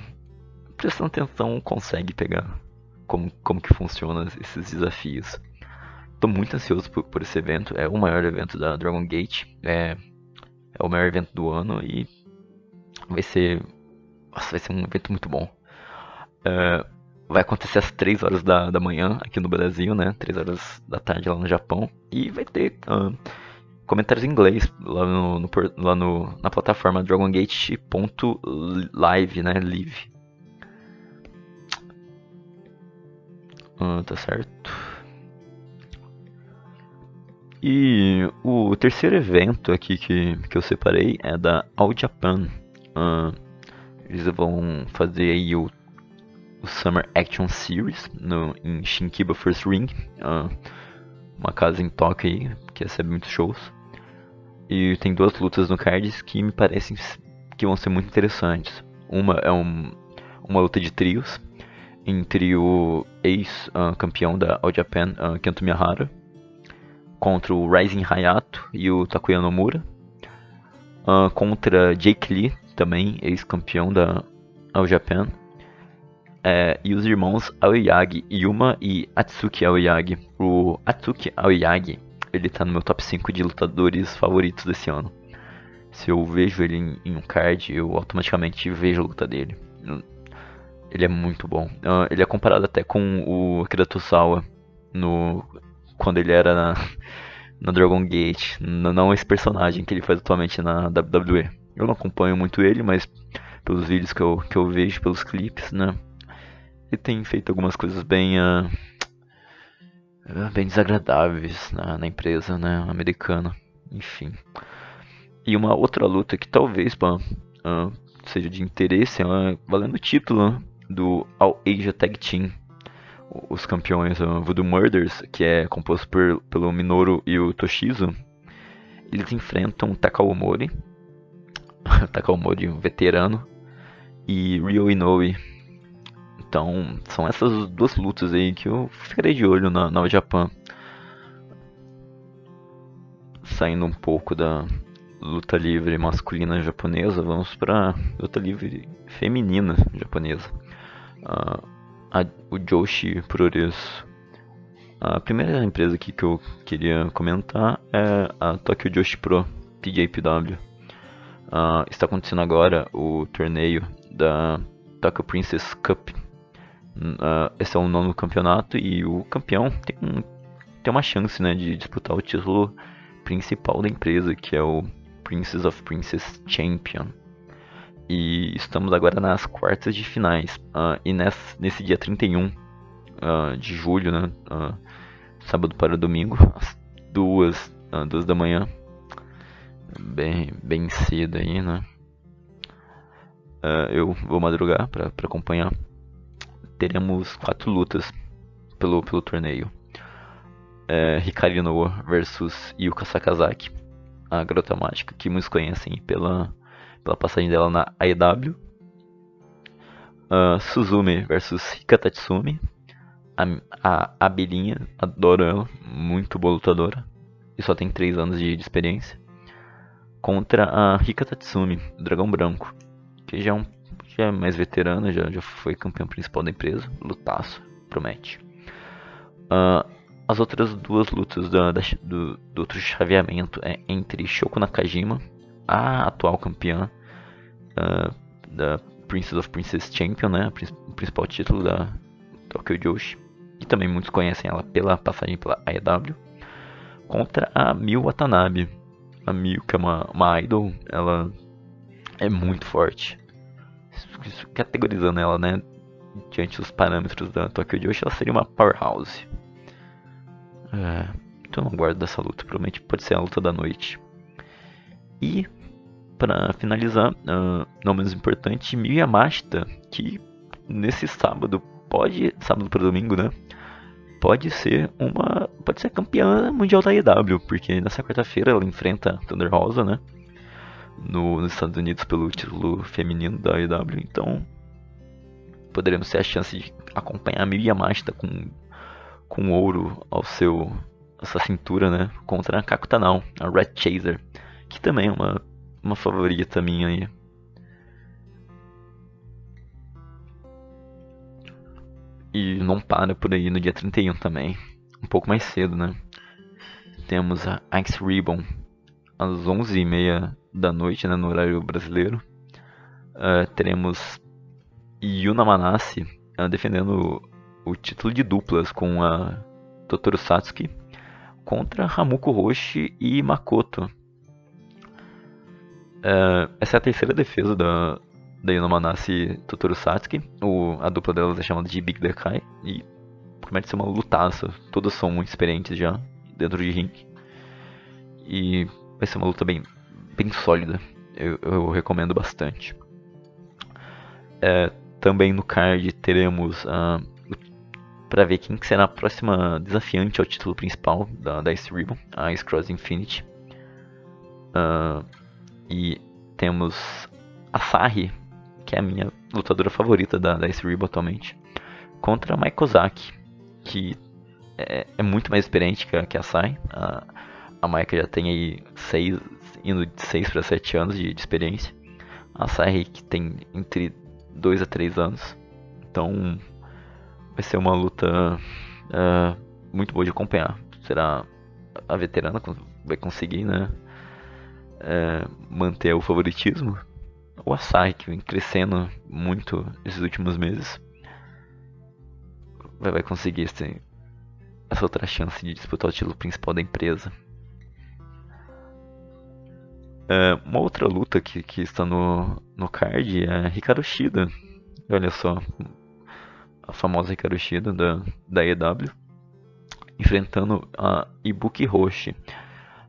Speaker 6: prestando atenção consegue pegar como, como que funciona esses desafios. Estou muito ansioso por, por, esse evento, é o maior evento da Dragon Gate, é, é o maior evento do ano e vai ser, nossa, vai ser um evento muito bom. É, vai acontecer às 3 horas da, da manhã aqui no Brasil, né? 3 horas da tarde lá no Japão. E vai ter uh, comentários em inglês lá, no, no, lá no, na plataforma dragongate.live, né? Live. Uh, tá certo. E o terceiro evento aqui que, que eu separei é da All Japan. Uh, eles vão fazer aí o, o Summer Action Series no, em Shinkiba First Ring, uh, uma casa em Tóquio aí, que recebe muitos shows. E tem duas lutas no card que me parecem que vão ser muito interessantes. Uma é um, uma luta de trios entre o ex-campeão uh, da All Japan, uh, Kento Miyahara, contra o Rising Hayato e o Takuya Nomura. Uh, contra Jake Lee, também ex-campeão da All Japan. É, e os irmãos Aoyagi, Yuma e Atsuki Aoyagi. O Atsuki Aoyagi, ele tá no meu top 5 de lutadores favoritos desse ano. Se eu vejo ele em, em um card, eu automaticamente vejo a luta dele. Ele é muito bom. Uh, ele é comparado até com o Akira Tosawa no quando ele era na, na Dragon Gate, não esse personagem que ele faz atualmente na WWE. Eu não acompanho muito ele, mas pelos vídeos que eu, que eu vejo, pelos clipes, né? Ele tem feito algumas coisas bem, uh, bem desagradáveis na, na, empresa né, americana. Enfim. E uma outra luta que talvez uh, seja de interesse, uh, valendo o título do All Asia Tag Team. Os campeões uh, Voodoo Murders, que é composto por, pelo Minoru e o Toshizo, eles enfrentam Takaomori, Takamori, um veterano, e Ryo Inoue. Então, são essas duas lutas aí que eu ficarei de olho na Nova Japan. Saindo um pouco da luta livre masculina japonesa, vamos para luta livre feminina japonesa. Uh, a, o Joshi Puroresu. A primeira empresa aqui que eu queria comentar é a Tokyo Joshi Pro PJPW. Uh, está acontecendo agora o torneio da Tokyo Princess Cup. Uh, esse é o nono campeonato e o campeão tem, um, tem uma chance né, de disputar o título principal da empresa, que é o Princess of Princess Champion. E estamos agora nas quartas de finais. Uh, e nesse, nesse dia 31 uh, de julho, né, sábado para domingo, às duas, duas da manhã, bem, bem cedo aí, né? Uh, eu vou madrugar para acompanhar. Teremos quatro lutas pelo, pelo torneio. Uh, Hikari versus Yuka Sakazaki, a garota mágica que muitos conhecem pela, pela passagem dela na AEW. Uh, Suzume versus Hika Tatsumi, a, a abelhinha, adoro ela, muito boa lutadora. E só tem 3 anos de, de experiência contra a Rika Tatsumi, Dragão Branco, que já é um já é mais veterana, já, já foi campeão principal da empresa. Lutaço, promete. Uh, as outras duas lutas da, da, do, do, outro chaveamento é entre Shoko Nakajima, a atual campeã uh, da Princess of Princess Champion, né, o principal título da Tokyo Joshi, e também muitos conhecem ela pela passagem pela AEW, contra a Miu Watanabe. A Miu, que é uma, uma idol, ela é muito forte. Categorizando ela, né, diante dos parâmetros da Tokyo Joshi, ela seria uma powerhouse. É, então não guardo dessa luta, provavelmente pode ser a luta da noite. E para finalizar, uh, não menos importante, Miyu Yamashita, que nesse sábado pode, sábado para domingo, né? Pode ser uma, pode ser campeã mundial da EW, porque nessa quarta-feira ela enfrenta Thunder Rosa, né? No, nos Estados Unidos pelo título feminino da EW, então poderemos ter a chance de acompanhar a Miyu Yamashita com com ouro ao seu essa cintura, né? Contra a Kakutanao, a Red Chaser, que também é uma uma favorita minha aí. E não para por aí no dia 31 também. Um pouco mais cedo, né? Temos a Ice Ribbon às 11h30 da noite, né, no horário brasileiro. Uh, teremos Yuna Manassi uh, defendendo o título de duplas com a Totoro Satsuki contra Hamuko Hoshi e Makoto. É, essa é a terceira defesa da, da Inomanasi Totoro Satsuki. O, a dupla delas é chamada de Big Dekai e promete ser uma lutaça. Todas são muito experientes já dentro de ring. E vai ser uma luta bem, bem sólida. Eu, eu recomendo bastante. É, também no card teremos uh, para ver quem será a próxima desafiante ao título principal da, da Ice Ribbon, a Ice Cross Infinity. Uh, e temos a Sahi, que é a minha lutadora favorita da, da Ice Ribbon atualmente, contra a Maikozaki, que é, é, muito mais experiente que que a Sai. A, a Maika já tem aí seis, indo de 6 para 7 anos de, de, experiência. A Sai que tem entre 2 a 3 anos. Então vai ser uma luta uh, muito boa de acompanhar. Será a veterana vai conseguir, né? Uh, manter o favoritismo. O Asai, que vem crescendo muito esses últimos meses, vai, conseguir essa outra chance de disputar o título principal da empresa. Uh, uma outra luta que, que está no, no card é Ricardo Shida. Olha só, a famosa Hikaru Shida da, da EW, enfrentando a Ibuki Roshi.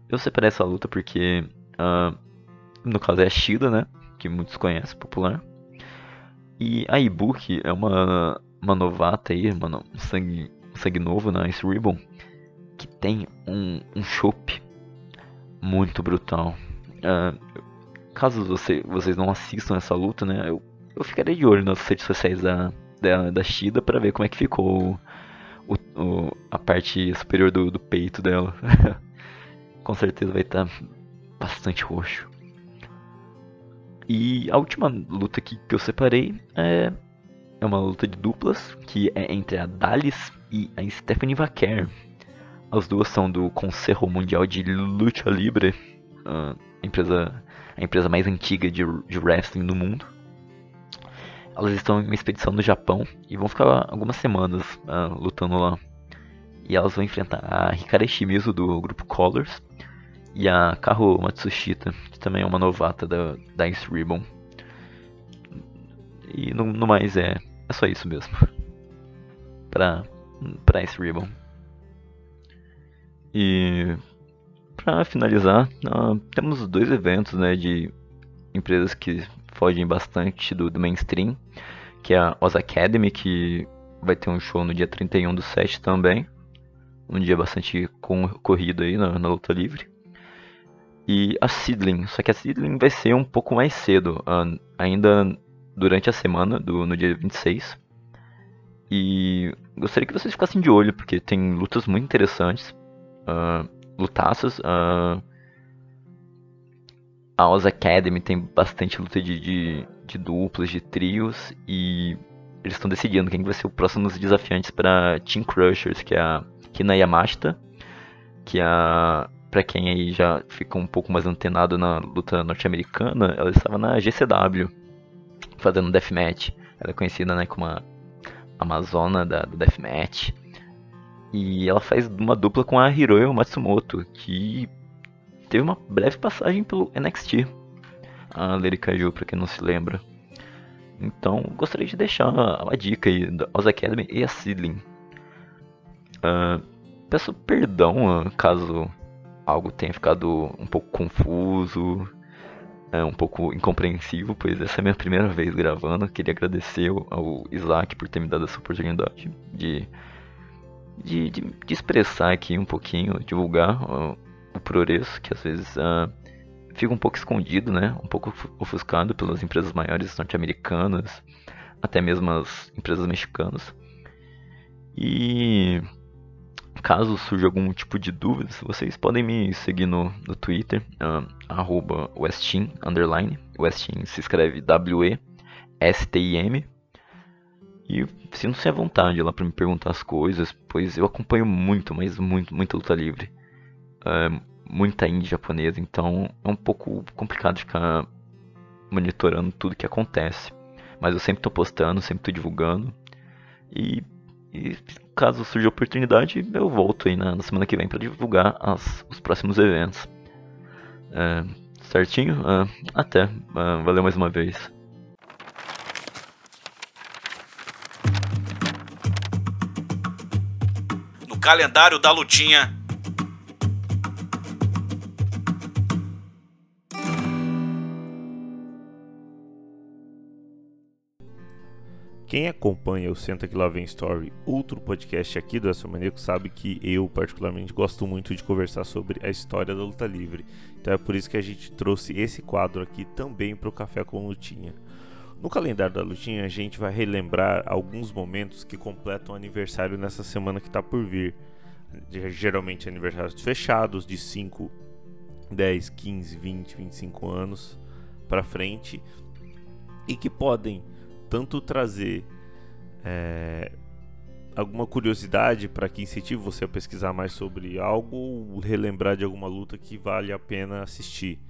Speaker 6: Eu separei essa luta porque, uh, no caso, é a Shida, né? Que muitos conhecem, popular. E a Ibuki é uma, uma novata aí, mano, um sangue, sangue novo na Ice Ribbon, que tem um, um chope muito brutal. Uh, caso você, vocês não assistam essa luta, né? Eu, eu ficarei de olho nas redes sociais da, da, da Shida para ver como é que ficou o, o, a parte superior do, do peito dela. Com certeza vai estar tá bastante roxo. E a última luta que, que eu separei é, é uma luta de duplas, que é entre a Dallas e a Stephanie Vaquer. As duas são do Conselho Mundial de Lucha Libre, a empresa, a empresa mais antiga de, de wrestling do mundo. Elas estão em uma expedição no Japão e vão ficar algumas semanas uh, lutando lá. E elas vão enfrentar a Hikari Shimizu do grupo Colors e a Kaho Matsushita, que também é uma novata da, da Ice Ribbon. E no, no mais é, é só isso mesmo. pra, pra Ice Ribbon. E para finalizar, uh, temos dois eventos né, de empresas que fogem bastante do, do mainstream, que é a Oz Academy, que vai ter um show no dia 31 do 7 também. Um dia bastante corrido aí na, na luta livre. E a Seedling, só que a Seedling vai ser um pouco mais cedo, uh, ainda durante a semana, do, no dia 26. E gostaria que vocês ficassem de olho, porque tem lutas muito interessantes, uh, lutaças. Uh, a Oz Academy tem bastante luta de, de, de duplas, de trios, e eles estão decidindo quem vai ser o próximo dos desafiantes para Team Crushers, que é a Kina Yamashita, que é a para quem aí já fica um pouco mais antenado na luta norte-americana, ela estava na GCW, fazendo deathmatch. Ela é conhecida né, como a Amazona da, do deathmatch. E ela faz uma dupla com a Hiroyo Matsumoto, que teve uma breve passagem pelo NXT. A Lady Kaiju, pra quem não se lembra. Então, gostaria de deixar uma dica aí da Oz Academy e a Sidling. Uh, peço perdão uh, caso algo tenha ficado um pouco confuso, é, um pouco incompreensível, pois essa é a minha primeira vez gravando. Queria agradecer ao Isaac por ter me dado essa oportunidade de, de, de, de expressar aqui um pouquinho, divulgar uh, o progresso, que às vezes uh, fica um pouco escondido, né? um pouco ofuscado pelas empresas maiores norte-americanas, até mesmo as empresas mexicanas. E Caso surja algum tipo de dúvida, vocês podem me seguir no, no Twitter, uh. Westin se escreve W-E-S-T-I-M. E sinto-se à vontade lá para me perguntar as coisas, pois eu acompanho muito, mas muito, muita luta livre. Uh, muita indie japonesa, então é um pouco complicado ficar monitorando tudo que acontece. Mas eu sempre estou postando, sempre estou divulgando. E e caso surja oportunidade, eu volto aí na, na semana que vem para divulgar as, os próximos eventos. É, certinho? É, até. Valeu mais uma vez.
Speaker 2: Calendário da lutinha
Speaker 1: Quem acompanha o Senta Que Lá Vem Story, outro podcast aqui do Essa Maníaco, sabe que eu, particularmente, gosto muito de conversar sobre a história da luta livre. Então é por isso que a gente trouxe esse quadro aqui também para o Café com Lutinha. No calendário da Lutinha, a gente vai relembrar alguns momentos que completam aniversário nessa semana que está por vir. Geralmente aniversários fechados, de 5, 10, 15, 20, 25 anos para frente. E que podem tanto trazer é, alguma curiosidade para que incentive você a pesquisar mais sobre algo ou relembrar de alguma luta que vale a pena assistir.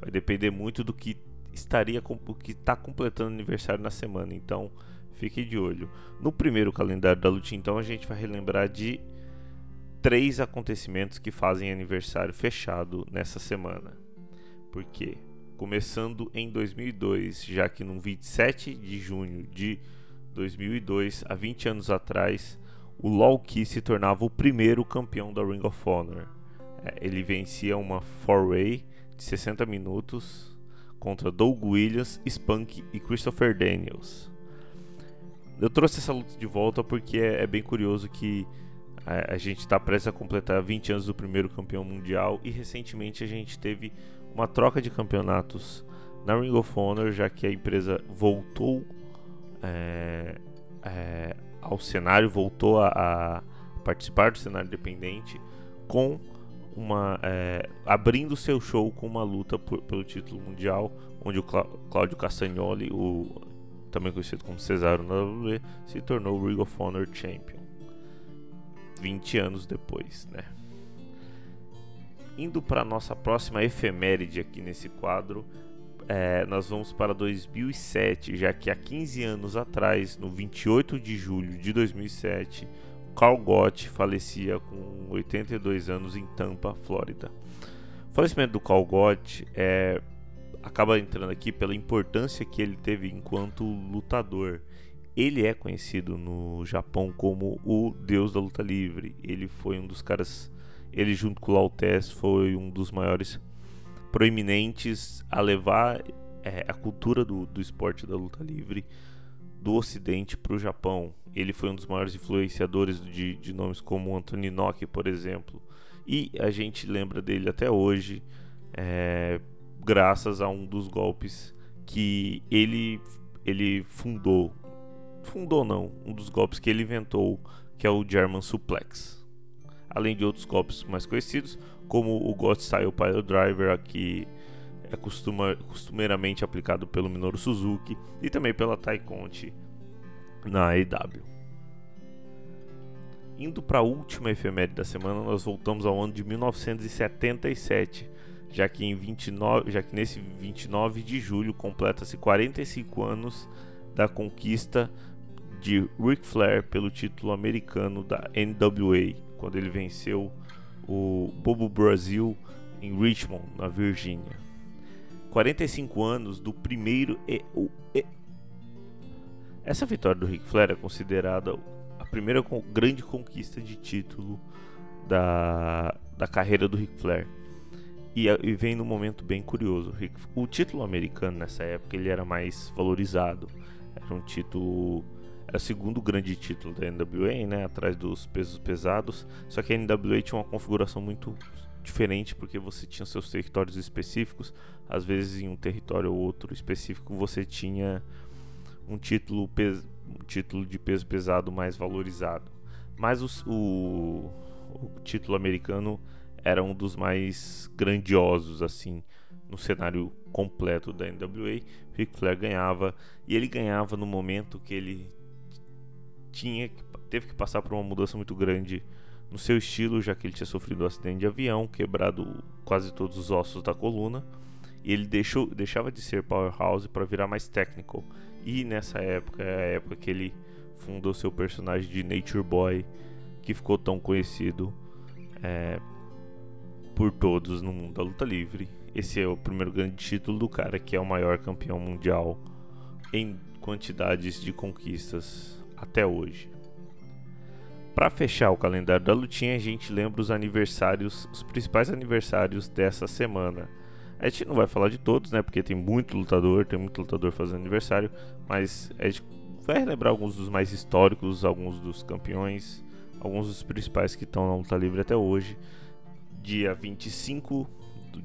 Speaker 1: Vai depender muito do que estaria que está completando aniversário na semana, então fique de olho. No primeiro calendário da luta, então a gente vai relembrar de três acontecimentos que fazem aniversário fechado nessa semana. Por quê? começando em 2002, já que no 27 de junho de 2002, há 20 anos atrás, o Lawkey se tornava o primeiro campeão da Ring of Honor. É, ele vencia uma four-way de 60 minutos contra Doug Williams, Spunk e Christopher Daniels. Eu trouxe essa luta de volta porque é, é bem curioso que a, a gente está prestes a completar 20 anos do primeiro campeão mundial e recentemente a gente teve uma troca de campeonatos na Ring of Honor, já que a empresa voltou é, é, ao cenário, voltou a, a, participar do cenário independente com uma é, abrindo seu show com uma luta por, pelo título mundial, onde o Cláudio Castagnoli, o também conhecido como Cesaro na WWE, se tornou o Ring of Honor Champion. 20 anos depois, né? indo para nossa próxima efeméride aqui nesse quadro, é, nós vamos para 2007, já que há 15 anos atrás, no 28 de julho de 2007, Carl Gott falecia com 82 anos em Tampa, Flórida. O falecimento do Carl Gott é, acaba entrando aqui pela importância que ele teve enquanto lutador. Ele é conhecido no Japão como o deus da luta livre. Ele foi um dos caras ele, junto com o Lautes, foi um dos maiores proeminentes a levar é, a cultura do, do esporte da luta livre do Ocidente para o Japão. Ele foi um dos maiores influenciadores de, de nomes como Anthony Nock, por exemplo. E a gente lembra dele até hoje, é, graças a um dos golpes que ele, ele fundou. Fundou não, um dos golpes que ele inventou, que é o German Suplex além de outros golpes mais conhecidos, como o God Style Pile Driver aqui é costuma, costumeiramente aplicado pelo Minoru Suzuki e também pela Tai na AEW. Indo para a última efeméride da semana, nós voltamos ao ano de 1977, já que, em 29, já que nesse 29 de julho completa-se 45 anos da conquista de Ric Flair pelo título americano da NWA, quando ele venceu o Bobo Brasil em Richmond, na Virgínia. 45 anos do primeiro e, o, e. Essa vitória do Ric Flair é considerada a primeira grande conquista de título da, da carreira do Ric Flair. E, e vem num momento bem curioso. O título americano nessa época ele era mais valorizado. Era um título era o segundo grande título da NWA, né, atrás dos pesos pesados. Só que a NWA tinha uma configuração muito diferente porque você tinha seus territórios específicos. Às vezes em um território ou outro específico você tinha um título, um título de peso pesado mais valorizado. Mas o, o, o título americano era um dos mais grandiosos assim no cenário completo da NWA. Ric Flair ganhava e ele ganhava no momento que ele tinha teve que passar por uma mudança muito grande no seu estilo, já que ele tinha sofrido um acidente de avião, quebrado quase todos os ossos da coluna, e ele deixou, deixava de ser powerhouse para virar mais technical. E nessa época é a época que ele fundou seu personagem de Nature Boy, que ficou tão conhecido é, por todos no mundo da luta livre. Esse é o primeiro grande título do cara, que é o maior campeão mundial em quantidades de conquistas até hoje. Para fechar o calendário da lutinha, a gente lembra os aniversários, os principais aniversários dessa semana. A gente não vai falar de todos, né? Porque tem muito lutador, tem muito lutador fazendo aniversário, mas a gente vai relembrar alguns dos mais históricos, alguns dos campeões, alguns dos principais que estão na luta livre até hoje. Dia 25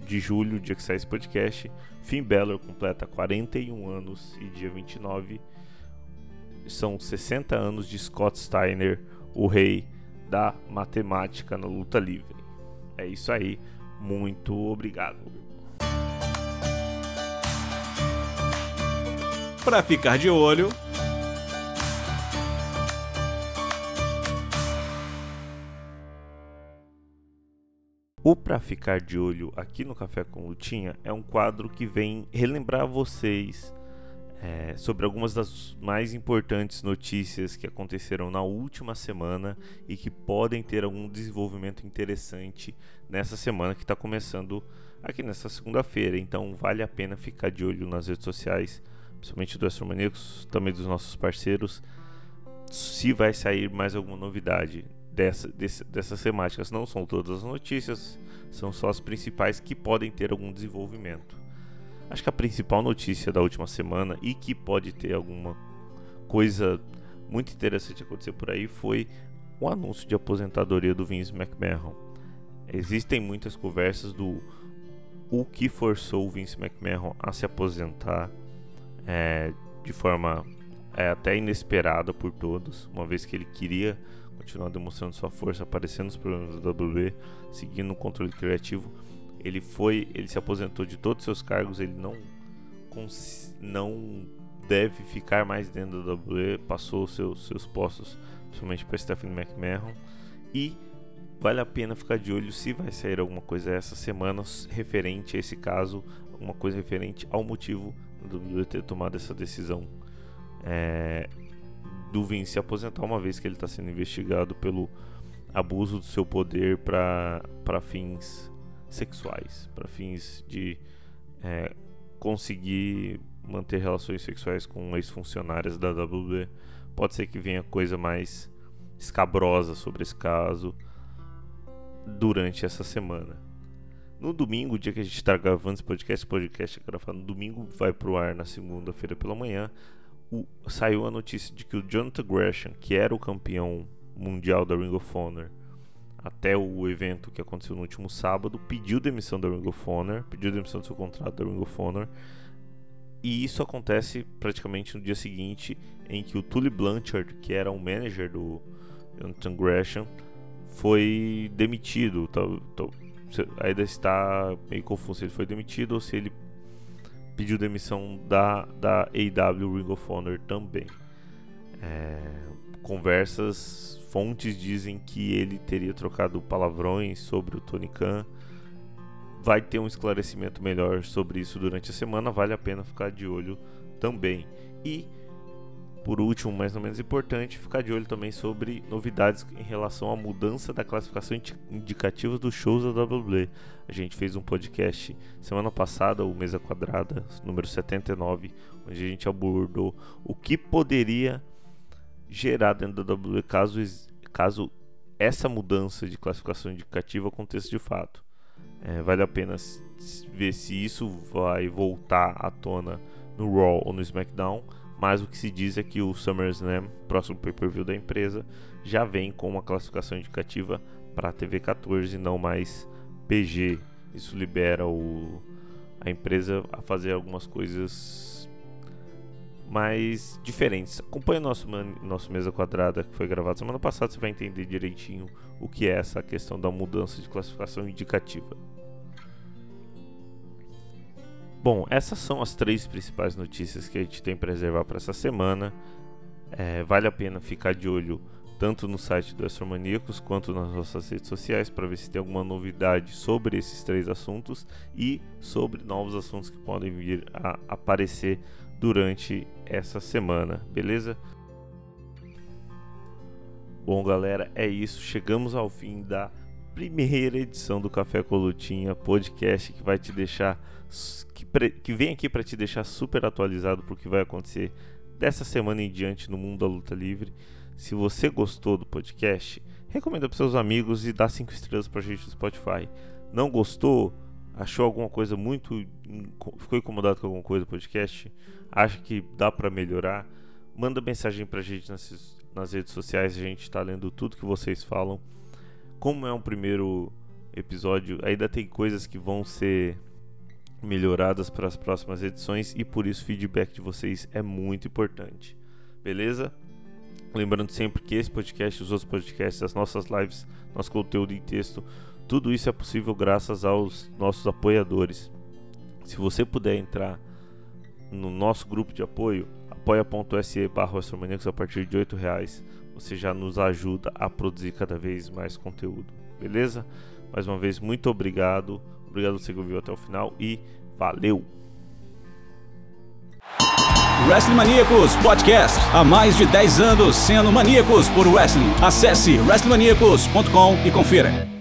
Speaker 1: de julho, dia que sai esse podcast, Finn Balor completa 41 anos e dia 29 são 60 anos de Scott Steiner o rei da matemática na luta livre. É isso aí, muito obrigado.
Speaker 2: Para ficar de olho,
Speaker 1: O Pra Ficar de Olho aqui no Café com Lutinha é um quadro que vem relembrar vocês é, sobre algumas das mais importantes notícias que aconteceram na última semana e que podem ter algum desenvolvimento interessante nessa semana que está começando aqui nessa segunda-feira. Então vale a pena ficar de olho nas redes sociais, principalmente do Astromaníacos, também dos nossos parceiros, se vai sair mais alguma novidade dessa, desse, dessas temáticas. Não são todas as notícias, são só as principais que podem ter algum desenvolvimento. Acho que a principal notícia da última semana e que pode ter alguma coisa muito interessante acontecer por aí foi o anúncio de aposentadoria do Vince McMahon. Existem muitas conversas do o que forçou o Vince McMahon a se aposentar é, de forma é, até inesperada por todos, uma vez que ele queria continuar demonstrando sua força, aparecendo nos programas da WWE, seguindo o controle criativo ele foi, ele se aposentou de todos os seus cargos, ele não não deve ficar mais dentro da WWE, passou seus, seus postos, principalmente para Stephanie McMahon, e vale a pena ficar de olho se vai sair alguma coisa essa semana referente a esse caso, alguma coisa referente ao motivo do WWE ter tomado essa decisão. É, do Vince se aposentar, uma vez que ele está sendo investigado pelo abuso do seu poder para fins sexuais, para fins de é, conseguir manter relações sexuais com ex-funcionárias da WWE. Pode ser que venha coisa mais escabrosa sobre esse caso durante essa semana. No domingo, dia que a gente está gravando esse podcast, esse podcast é gravado no domingo, vai pro ar na segunda-feira pela manhã. O, saiu a notícia de que o Jonathan Gresham, que era o campeão mundial da Ring of Honor, até o evento que aconteceu no último sábado, pediu demissão da Ring of Honor, pediu demissão do seu contrato da Ring of Honor. E isso acontece praticamente no dia seguinte, em que o Tully Blanchard, que era o manager do Jonathan Gresham, foi demitido. Tá, tá, ainda está meio confuso se ele foi demitido ou se ele pediu demissão da, da AW Ring of Honor também. É, conversas, fontes dizem que ele teria trocado palavrões sobre o Tony Khan. Vai ter um esclarecimento melhor sobre isso durante a semana, vale a pena ficar de olho também. E por último, mais ou menos importante, ficar de olho também sobre novidades em relação à mudança da classificação indicativa dos shows da WWE. A gente fez um podcast semana passada, o Mesa Quadrada, número 79, onde a gente abordou o que poderia gerar dentro da WWE caso, caso essa mudança de classificação indicativa aconteça de fato. É, vale a pena ver se isso vai voltar à tona no Raw ou no SmackDown mas o que se diz é que o SummerSlam, próximo pay-per-view da empresa, já vem com uma classificação indicativa para TV 14 e não mais PG. Isso libera o, a empresa a fazer algumas coisas mais diferentes. Acompanhe nosso, nosso mesa quadrada que foi gravado semana passada, você vai entender direitinho o que é essa questão da mudança de classificação indicativa. Bom, essas são as três principais notícias que a gente tem para reservar para essa semana. É, vale a pena ficar de olho tanto no site do Astromaníacos quanto nas nossas redes sociais para ver se tem alguma novidade sobre esses três assuntos e sobre novos assuntos que podem vir a aparecer durante essa semana, beleza? Bom, galera, é isso. Chegamos ao fim da primeira edição do Café com Lutinha, podcast que vai te deixar que, que vem aqui para te deixar super atualizado para o que vai acontecer dessa semana em diante no mundo da luta livre. Se você gostou do podcast, recomenda para seus amigos e dá cinco estrelas para a gente no Spotify. Não gostou? Achou alguma coisa muito ficou incomodado com alguma coisa do podcast? Acha que dá para melhorar? Manda mensagem para a gente nas, nas redes sociais, a gente está lendo tudo que vocês falam. Como é um primeiro episódio, ainda tem coisas que vão ser melhoradas para as próximas edições e por isso o feedback de vocês é muito importante. Beleza? Lembrando sempre que esse podcast, os outros podcasts, as nossas lives, nosso conteúdo em texto, tudo isso é possível graças aos nossos apoiadores. Se você puder entrar no nosso grupo de apoio, apoia.se barra a partir de R$ reais, você já nos ajuda a produzir cada vez mais conteúdo. Beleza? Mais uma vez, muito obrigado. Obrigado você que ouviu até o final e valeu!
Speaker 2: Wrestling Maníacos Podcast. Há mais de 10 anos sendo maníacos por wrestling. Acesse wrestlingmaníacos.com e confira.